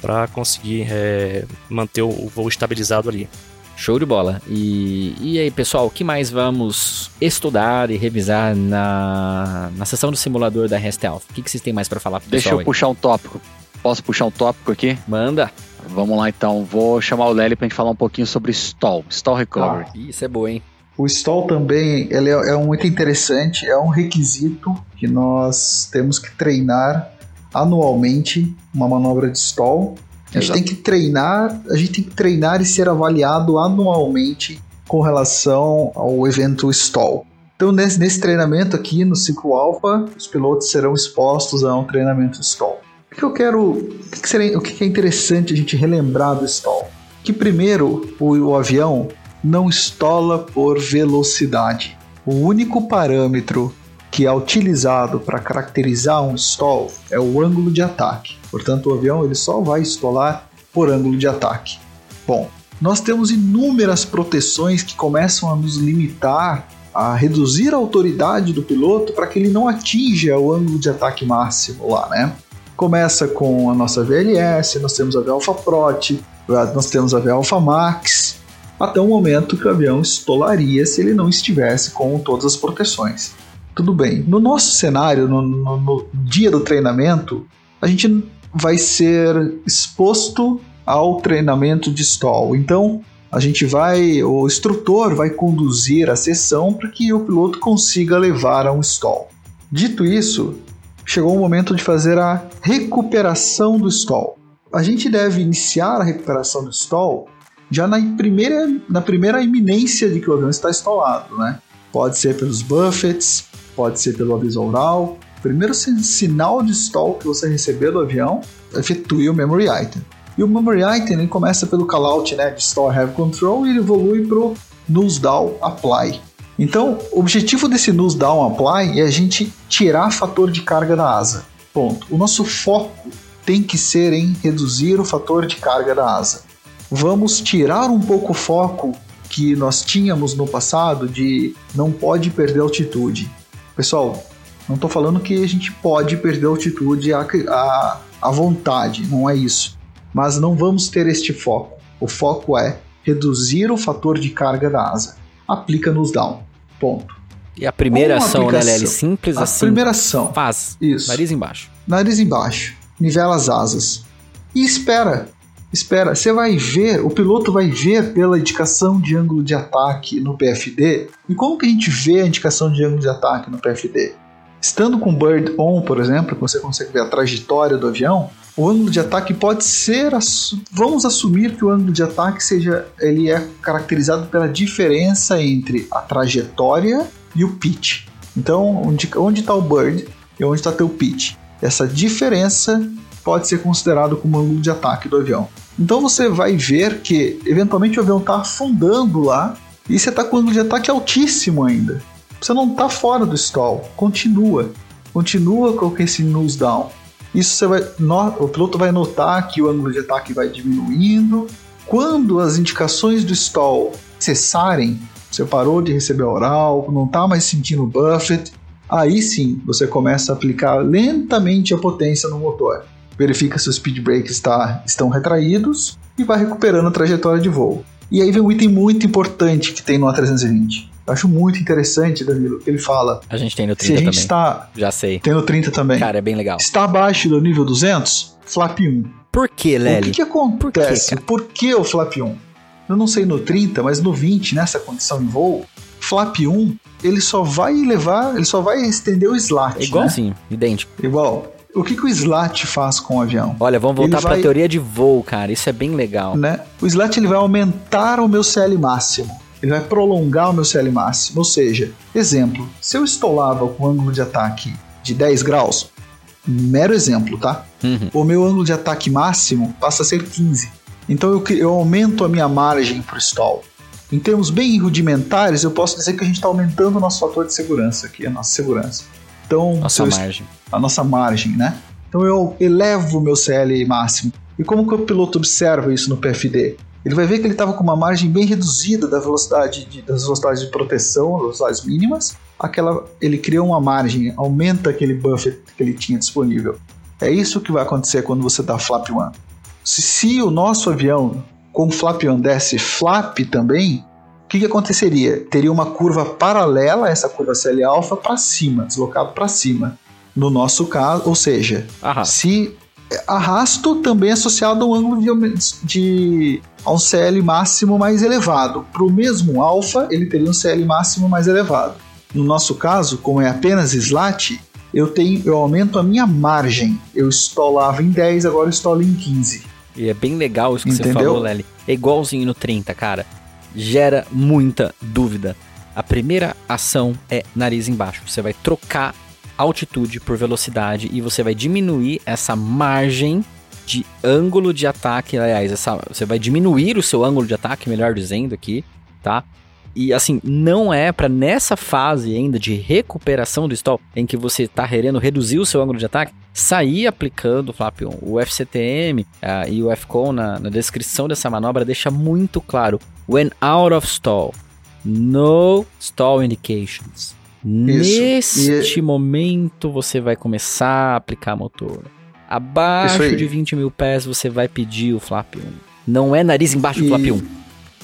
Para conseguir é, manter o, o voo estabilizado ali. Show de bola. E, e aí, pessoal, o que mais vamos estudar e revisar na, na sessão do simulador da Alpha? O que, que vocês têm mais para falar pro Deixa eu aí? puxar um tópico. Posso puxar um tópico aqui? Manda. Vamos lá então. Vou chamar o Lely pra gente falar um pouquinho sobre stall, stall recovery. Ah, isso é boa, hein? O stall também ele é, é muito interessante, é um requisito que nós temos que treinar anualmente uma manobra de stall a gente Exato. tem que treinar, a gente tem que treinar e ser avaliado anualmente com relação ao evento stall. Então, nesse, nesse treinamento aqui no ciclo alfa, os pilotos serão expostos a um treinamento stall. O que eu quero, o que, seria, o que é interessante a gente relembrar do stall? que primeiro o, o avião não estola por velocidade. O único parâmetro que é utilizado para caracterizar um stall é o ângulo de ataque. Portanto, o avião ele só vai estolar por ângulo de ataque. Bom, nós temos inúmeras proteções que começam a nos limitar a reduzir a autoridade do piloto para que ele não atinja o ângulo de ataque máximo lá, né? Começa com a nossa VLS, nós temos a V-Alpha Prot, nós temos a V-Alpha Max, até o momento que o avião estolaria se ele não estivesse com todas as proteções. Tudo bem. No nosso cenário, no, no, no dia do treinamento, a gente vai ser exposto ao treinamento de stall. Então, a gente vai, o instrutor vai conduzir a sessão para que o piloto consiga levar a um stall. Dito isso, chegou o momento de fazer a recuperação do stall. A gente deve iniciar a recuperação do stall já na primeira, na primeira iminência de que o avião está estallado, né? Pode ser pelos buffets, pode ser pelo aviso oral. Primeiro sinal de stall que você receber do avião, efetue o memory item. E o memory item ele começa pelo callout né, de store have control e ele evolui para o nose down apply. Então, o objetivo desse nose down apply é a gente tirar fator de carga da asa. Ponto. O nosso foco tem que ser em reduzir o fator de carga da asa. Vamos tirar um pouco o foco que nós tínhamos no passado de não pode perder altitude. Pessoal, não estou falando que a gente pode perder altitude à, à, à vontade, não é isso. Mas não vamos ter este foco. O foco é reduzir o fator de carga da asa. Aplica nos down. Ponto. E a primeira Uma ação, né, Lely? Simples a assim. primeira ação. Faz. Isso. Nariz embaixo. Nariz embaixo. Nivela as asas. E espera. Espera, você vai ver, o piloto vai ver pela indicação de ângulo de ataque no PFD. E como que a gente vê a indicação de ângulo de ataque no PFD? Estando com Bird On, por exemplo, que você consegue ver a trajetória do avião, o ângulo de ataque pode ser, vamos assumir que o ângulo de ataque seja, ele é caracterizado pela diferença entre a trajetória e o pitch. Então, onde está o bird e onde está teu pitch? Essa diferença pode ser considerado como ângulo de ataque do avião. Então você vai ver que eventualmente o avião está afundando lá e você está com ângulo de ataque altíssimo ainda. Você não está fora do stall, continua. Continua com esse nose down. Isso você vai, o piloto vai notar que o ângulo de ataque vai diminuindo. Quando as indicações do stall cessarem, você parou de receber oral, não está mais sentindo buffet, aí sim você começa a aplicar lentamente a potência no motor verifica se os speed brakes está, estão retraídos e vai recuperando a trajetória de voo. E aí vem um item muito importante que tem no A320. Eu acho muito interessante, Danilo, que ele fala. A gente tem no 30 se a gente também. Está, Já sei. Tem no 30 também. Cara, é bem legal. Está abaixo do nível 200, flap 1. Por que, Lely? O que, que acontece? Por, Por que o flap 1? Eu não sei no 30, mas no 20, nessa condição de voo, flap 1, ele só vai levar, ele só vai estender o slat. É igualzinho, né? idêntico. Igual. O que, que o slat faz com o avião? Olha, vamos voltar para a teoria de voo, cara. Isso é bem legal. Né? O slat ele vai aumentar o meu CL máximo. Ele vai prolongar o meu CL máximo. Ou seja, exemplo, se eu estolava com ângulo de ataque de 10 graus, mero exemplo, tá? Uhum. O meu ângulo de ataque máximo passa a ser 15. Então eu, eu aumento a minha margem para o stall. Em termos bem rudimentares, eu posso dizer que a gente está aumentando o nosso fator de segurança aqui, a nossa segurança. Então, nossa margem. A nossa margem, né? Então eu elevo o meu CL máximo. E como que o piloto observa isso no PFD? Ele vai ver que ele estava com uma margem bem reduzida da velocidade de, das velocidades de proteção, velocidades mínimas. Aquela, ele cria uma margem, aumenta aquele buffer que ele tinha disponível. É isso que vai acontecer quando você dá flap 1. Se, se o nosso avião com flap 1 desse flap também, que, que aconteceria? Teria uma curva paralela a essa curva CL alfa para cima, deslocado para cima. No nosso caso, ou seja, Arrasto. se arrasto também associado a um ângulo de, de a um CL máximo mais elevado. Para o mesmo alfa, ele teria um CL máximo mais elevado. No nosso caso, como é apenas slat, eu tenho eu aumento a minha margem. Eu estolava em 10, agora estolo em 15. E é bem legal isso que Entendeu? você falou, Lely. É igualzinho no 30, cara gera muita dúvida. A primeira ação é nariz embaixo. Você vai trocar altitude por velocidade e você vai diminuir essa margem de ângulo de ataque, aliás, essa, você vai diminuir o seu ângulo de ataque, melhor dizendo aqui, tá? E assim, não é para nessa fase ainda de recuperação do stall, em que você tá querendo reduzir o seu ângulo de ataque, sair aplicando, Flávio, o FCTM uh, e o FCON na, na descrição dessa manobra deixa muito claro: when out of stall, no stall indications. Neste e... momento você vai começar a aplicar motor. Abaixo de 20 mil pés você vai pedir o flap 1. Não é nariz embaixo do flap 1.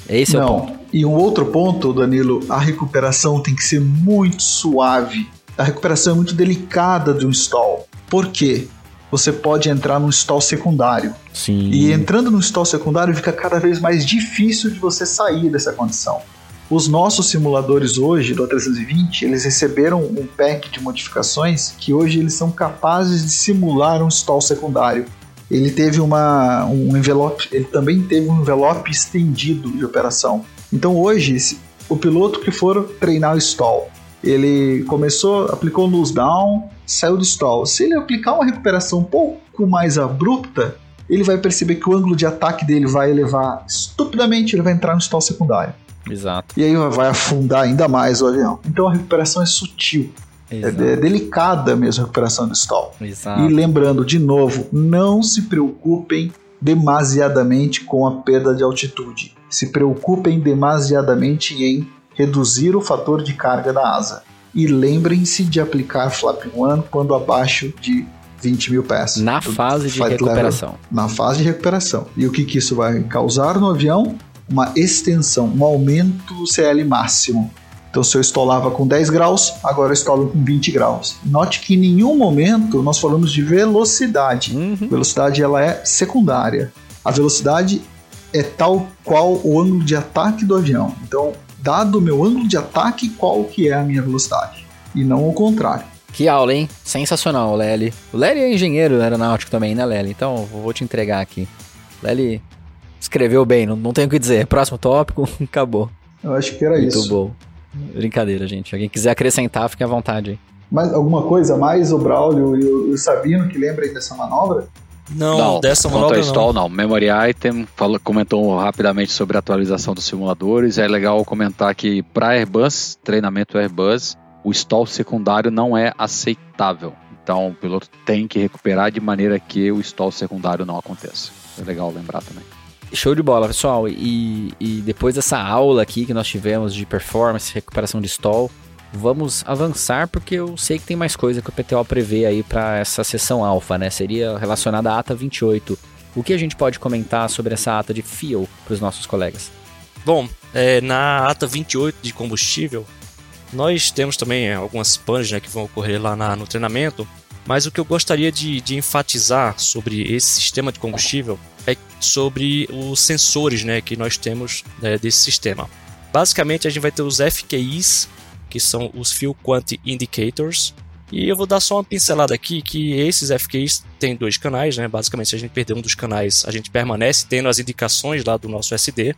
Esse Não. é o ponto. E um outro ponto, Danilo, a recuperação tem que ser muito suave. A recuperação é muito delicada de um stall. Por quê? Você pode entrar num stall secundário. Sim. E entrando no stall secundário fica cada vez mais difícil de você sair dessa condição. Os nossos simuladores hoje do A320, eles receberam um pack de modificações que hoje eles são capazes de simular um stall secundário. Ele teve uma, um envelope, ele também teve um envelope estendido de operação. Então hoje, o piloto que for treinar o stall, ele começou, aplicou nose down, saiu do stall. Se ele aplicar uma recuperação um pouco mais abrupta, ele vai perceber que o ângulo de ataque dele vai elevar estupidamente, ele vai entrar no stall secundário. Exato. E aí vai afundar ainda mais o avião. Então a recuperação é sutil. É, é, delicada mesmo a recuperação do stall. Exato. E lembrando de novo, não se preocupem demasiadamente com a perda de altitude. Se preocupem demasiadamente em reduzir o fator de carga da asa. E lembrem-se de aplicar flap 1 quando abaixo de 20 mil pés. Na fase de recuperação. Level, na fase de recuperação. E o que, que isso vai causar no avião? Uma extensão, um aumento do CL máximo. Então, se eu estolava com 10 graus, agora eu estolo com 20 graus. Note que em nenhum momento nós falamos de velocidade. Uhum. Velocidade ela é secundária. A velocidade é tal qual o ângulo de ataque do avião. Então, dado o meu ângulo de ataque, qual que é a minha velocidade? E não o contrário. Que aula, hein? Sensacional, Lely. O Lely é engenheiro aeronáutico também, né, Lely? Então, vou te entregar aqui. Lely escreveu bem, não, não tenho o que dizer. Próximo tópico, *laughs* acabou. Eu acho que era Muito isso. Muito bom. Brincadeira, gente. Alguém quiser acrescentar, fique à vontade. Mais alguma coisa mais, o Braulio e o, Sabino que lembrem dessa manobra? Não, não dessa manobra stall, não. não. Memory Item falou, comentou rapidamente sobre a atualização dos simuladores. É legal comentar que para Airbus, treinamento Airbus, o stall secundário não é aceitável. Então o piloto tem que recuperar de maneira que o stall secundário não aconteça. É legal lembrar também. Show de bola, pessoal. E, e depois dessa aula aqui que nós tivemos de performance, recuperação de stall, vamos avançar porque eu sei que tem mais coisa que o PTO prevê aí para essa sessão alfa, né? Seria relacionada à ata 28. O que a gente pode comentar sobre essa ata de fuel para os nossos colegas? Bom, é, na ata 28 de combustível, nós temos também algumas panes né, que vão ocorrer lá na, no treinamento, mas o que eu gostaria de, de enfatizar sobre esse sistema de combustível é sobre os sensores né, que nós temos né, desse sistema. Basicamente, a gente vai ter os FQIs, que são os Fuel Quantity Indicators, e eu vou dar só uma pincelada aqui que esses FQIs têm dois canais, né? Basicamente, se a gente perder um dos canais, a gente permanece tendo as indicações lá do nosso SD.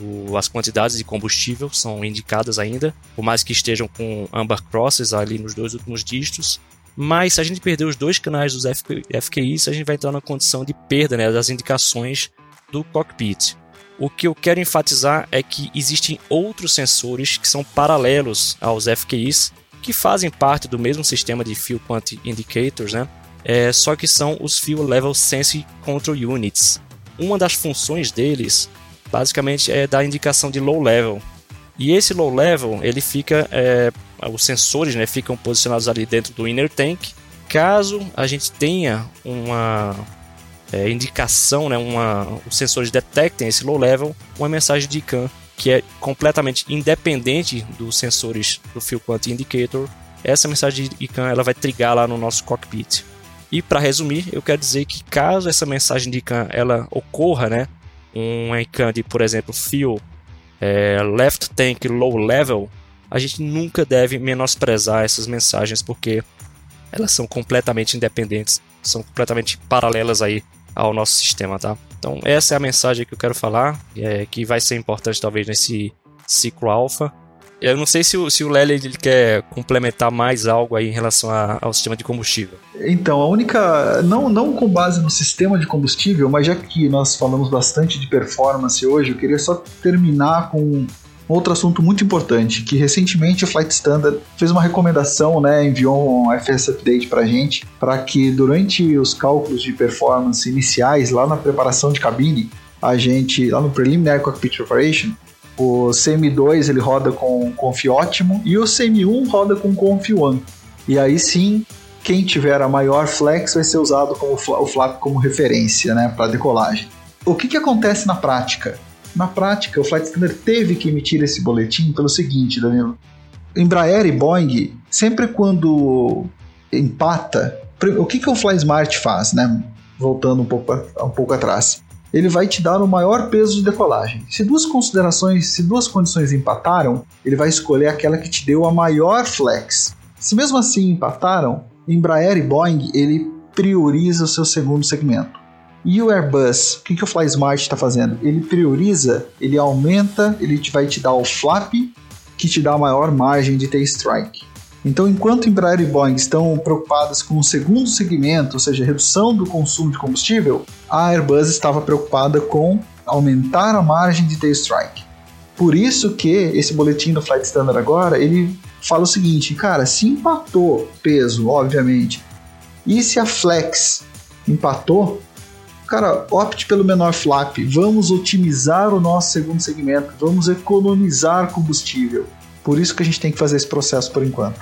O, as quantidades de combustível são indicadas ainda, por mais que estejam com amber crosses ali nos dois últimos dígitos. Mas se a gente perder os dois canais dos FQIs, a gente vai entrar na condição de perda né, das indicações do cockpit. O que eu quero enfatizar é que existem outros sensores que são paralelos aos FQIs, que fazem parte do mesmo sistema de Fuel Quantity Indicators, né? É, só que são os Fuel Level Sense Control Units. Uma das funções deles, basicamente, é dar indicação de low level. E esse low level, ele fica é, os sensores né, ficam posicionados ali dentro do inner tank. Caso a gente tenha uma é, indicação, né, uma, os sensores detectem esse low level, uma mensagem de ICANN que é completamente independente dos sensores do Fuel Quantity Indicator. Essa mensagem de ICANN ela vai trigar lá no nosso cockpit. E para resumir, eu quero dizer que caso essa mensagem de ICANN ela ocorra, né, um ICANN de, por exemplo, Fuel é, Left Tank Low Level, a gente nunca deve menosprezar essas mensagens porque elas são completamente independentes, são completamente paralelas aí ao nosso sistema, tá? Então essa é a mensagem que eu quero falar, é, que vai ser importante talvez nesse ciclo alfa. Eu não sei se o, se o Lely ele quer complementar mais algo aí em relação a, ao sistema de combustível. Então, a única. Não, não com base no sistema de combustível, mas já que nós falamos bastante de performance hoje, eu queria só terminar com outro assunto muito importante, que recentemente o Flight Standard fez uma recomendação, né, enviou um FS Update para a gente, para que durante os cálculos de performance iniciais, lá na preparação de cabine, a gente, lá no Preliminary Cockpit Preparation, o CM2 ele roda com Conf ótimo e o CM1 roda com Conf One. E aí sim, quem tiver a maior flex vai ser usado como o flap como referência, né, para decolagem. O que, que acontece na prática? Na prática, o Flight Standard teve que emitir esse boletim pelo seguinte, Danilo. Embraer e Boeing, sempre quando empata, o que, que o FlySmart faz, né? Voltando um pouco, um pouco atrás. Ele vai te dar o maior peso de decolagem. Se duas considerações, se duas condições empataram, ele vai escolher aquela que te deu a maior flex. Se mesmo assim empataram, Embraer e Boeing, ele prioriza o seu segundo segmento. E o Airbus, o que, que o FlySmart está fazendo? Ele prioriza, ele aumenta, ele vai te dar o flap, que te dá a maior margem de ter strike. Então, enquanto Embraer e Boeing estão preocupadas com o segundo segmento, ou seja, redução do consumo de combustível, a Airbus estava preocupada com aumentar a margem de ter strike. Por isso que esse boletim do Flight Standard agora, ele fala o seguinte, cara, se empatou peso, obviamente, e se a Flex empatou, Cara, opte pelo menor flap. Vamos otimizar o nosso segundo segmento. Vamos economizar combustível. Por isso que a gente tem que fazer esse processo por enquanto.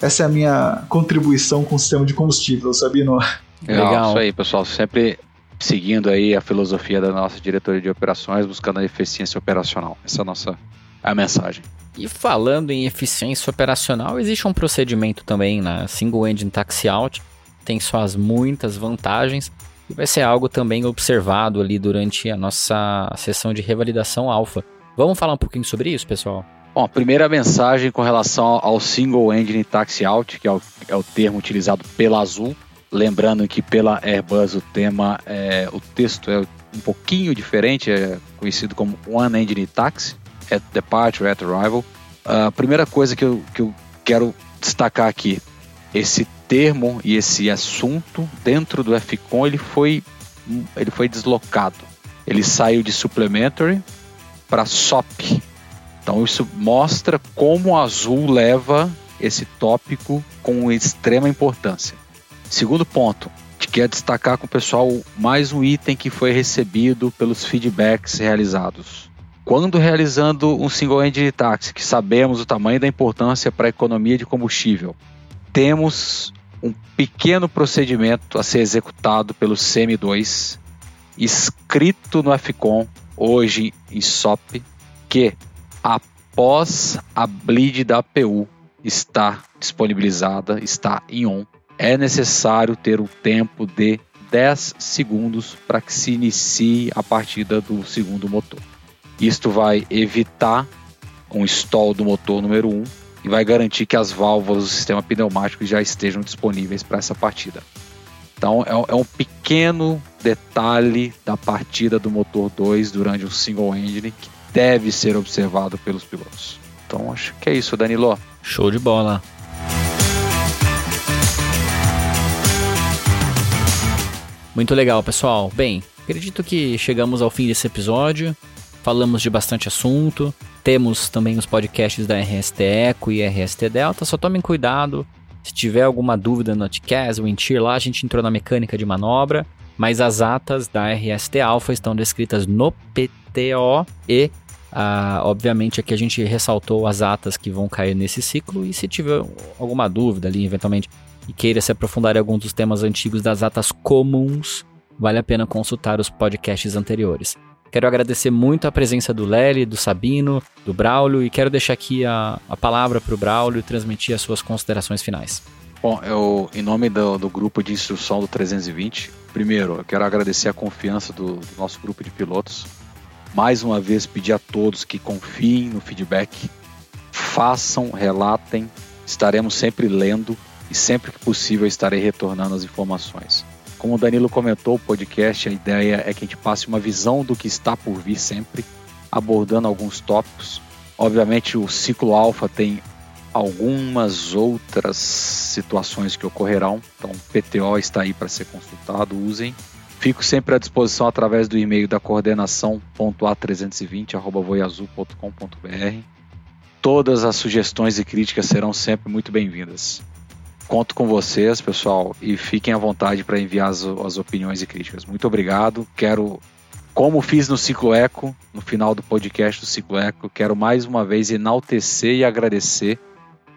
Essa é a minha contribuição com o sistema de combustível, Sabino. Legal, Legal. isso aí, pessoal. Sempre seguindo aí a filosofia da nossa diretoria de operações, buscando a eficiência operacional. Essa é a nossa a mensagem. E falando em eficiência operacional, existe um procedimento também na Single Engine Taxi Out, tem suas muitas vantagens, e vai ser algo também observado ali durante a nossa sessão de revalidação alfa. Vamos falar um pouquinho sobre isso, pessoal? Bom, a primeira mensagem com relação ao Single Engine Taxi Out, que é o, é o termo utilizado pela Azul. Lembrando que pela Airbus o tema, é, o texto é um pouquinho diferente, é conhecido como One Engine Taxi, at Departure, at Arrival. A primeira coisa que eu, que eu quero destacar aqui, esse termo e esse assunto dentro do FCON ele foi, ele foi deslocado. Ele saiu de supplementary para SOP. Então isso mostra como a Azul leva esse tópico com extrema importância. Segundo ponto, que quer destacar com o pessoal mais um item que foi recebido pelos feedbacks realizados. Quando realizando um single engine taxi, que sabemos o tamanho da importância para a economia de combustível, temos um pequeno procedimento a ser executado pelo CM2, escrito no FCON, hoje em SOP, que após a bleed da APU estar disponibilizada, está em on, é necessário ter o tempo de 10 segundos para que se inicie a partida do segundo motor. Isto vai evitar um stall do motor número 1 e vai garantir que as válvulas do sistema pneumático já estejam disponíveis para essa partida. Então é, é, um pequeno detalhe da partida do motor 2 durante o single engine que deve ser observado pelos pilotos. Então acho que é isso, Danilo. Show de bola. Muito legal, pessoal. Bem, acredito que chegamos ao fim desse episódio. Falamos de bastante assunto. Temos também os podcasts da RST Eco e RST Delta. Só tomem cuidado. Se tiver alguma dúvida no Notcast, o Intir lá, a gente entrou na mecânica de manobra. Mas as atas da RST Alpha estão descritas no PTO e, ah, obviamente, aqui a gente ressaltou as atas que vão cair nesse ciclo. E se tiver alguma dúvida ali, eventualmente, e queira se aprofundar em alguns dos temas antigos das atas comuns, vale a pena consultar os podcasts anteriores. Quero agradecer muito a presença do Lely, do Sabino, do Braulio e quero deixar aqui a, a palavra para o Braulio transmitir as suas considerações finais. Bom, eu, em nome do, do, grupo de instrução do 320, primeiro, eu quero agradecer a confiança do, do nosso grupo de pilotos. Mais uma vez, pedir a todos que confiem no feedback, façam, relatem, estaremos sempre lendo e sempre que possível estarei retornando as informações. Como o Danilo comentou, o podcast, a ideia é que a gente passe uma visão do que está por vir sempre, abordando alguns tópicos. Obviamente, o ciclo alfa tem algumas outras situações que ocorrerão, então o PTO está aí para ser consultado, usem. Fico sempre à disposição através do e-mail da coordenação.a320@voiazul.com.br. Todas as sugestões e críticas serão sempre muito bem-vindas. Conto com vocês, pessoal, e fiquem à vontade para enviar as, as opiniões e críticas. Muito obrigado. Quero como fiz no Ciclo Eco, no final do podcast do Ciclo Eco, quero mais uma vez enaltecer e agradecer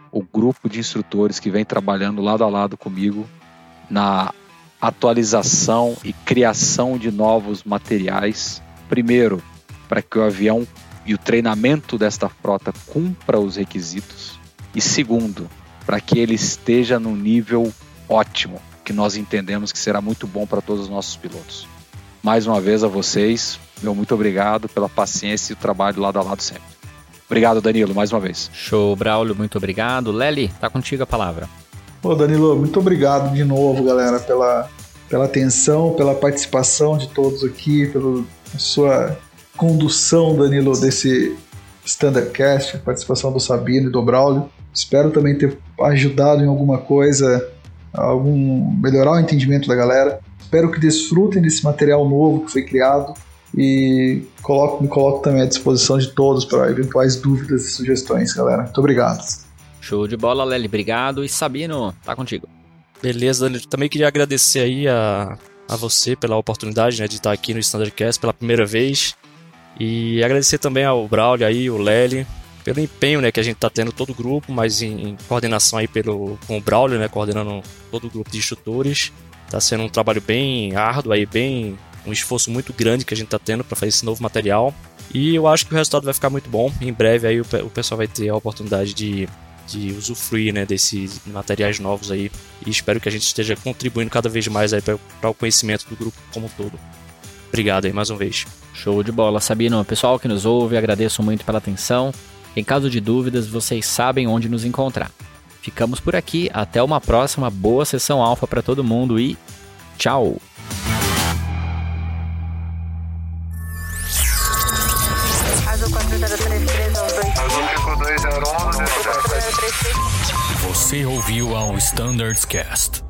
o grupo de instrutores que vem trabalhando lado a lado comigo na atualização e criação de novos materiais. Primeiro, para que o avião e o treinamento desta frota cumpra os requisitos. E segundo, para que ele esteja no nível ótimo, que nós entendemos que será muito bom para todos os nossos pilotos. Mais uma vez a vocês, meu muito obrigado pela paciência e o trabalho lado a lado sempre. Obrigado, Danilo, mais uma vez. Show, Braulio, muito obrigado. Lely, tá contigo a palavra. Ô, Danilo, muito obrigado de novo, galera, pela, pela atenção, pela participação de todos aqui, pela sua condução, Danilo, desse Standardcast, a participação do Sabino e do Braulio. Espero também ter ajudado em alguma coisa, algum melhorar o entendimento da galera. Espero que desfrutem desse material novo que foi criado e coloco, me coloco também à disposição de todos para eventuais dúvidas e sugestões, galera. Muito obrigado. Show de bola, Lely. Obrigado. E Sabino, tá contigo. Beleza, Danilo. Também queria agradecer aí a, a você pela oportunidade né, de estar aqui no Standardcast pela primeira vez. E agradecer também ao Braulio aí, o Lely, pelo empenho né, que a gente está tendo todo o grupo, mas em, em, coordenação aí pelo, com o Braulio, né, coordenando todo o grupo de instrutores. Está sendo um trabalho bem árduo aí, bem um esforço muito grande que a gente está tendo para fazer esse novo material. E eu acho que o resultado vai ficar muito bom. Em breve aí o, o pessoal vai ter a oportunidade de, de usufruir né, desses materiais novos aí. E espero que a gente esteja contribuindo cada vez mais para o conhecimento do grupo como um todo. Obrigado aí mais uma vez. Show de bola, Sabino. Pessoal que nos ouve, agradeço muito pela atenção. Em caso de dúvidas, vocês sabem onde nos encontrar. Ficamos por aqui, até uma próxima boa sessão alfa para todo mundo e tchau! Você ouviu ao Standards Cast.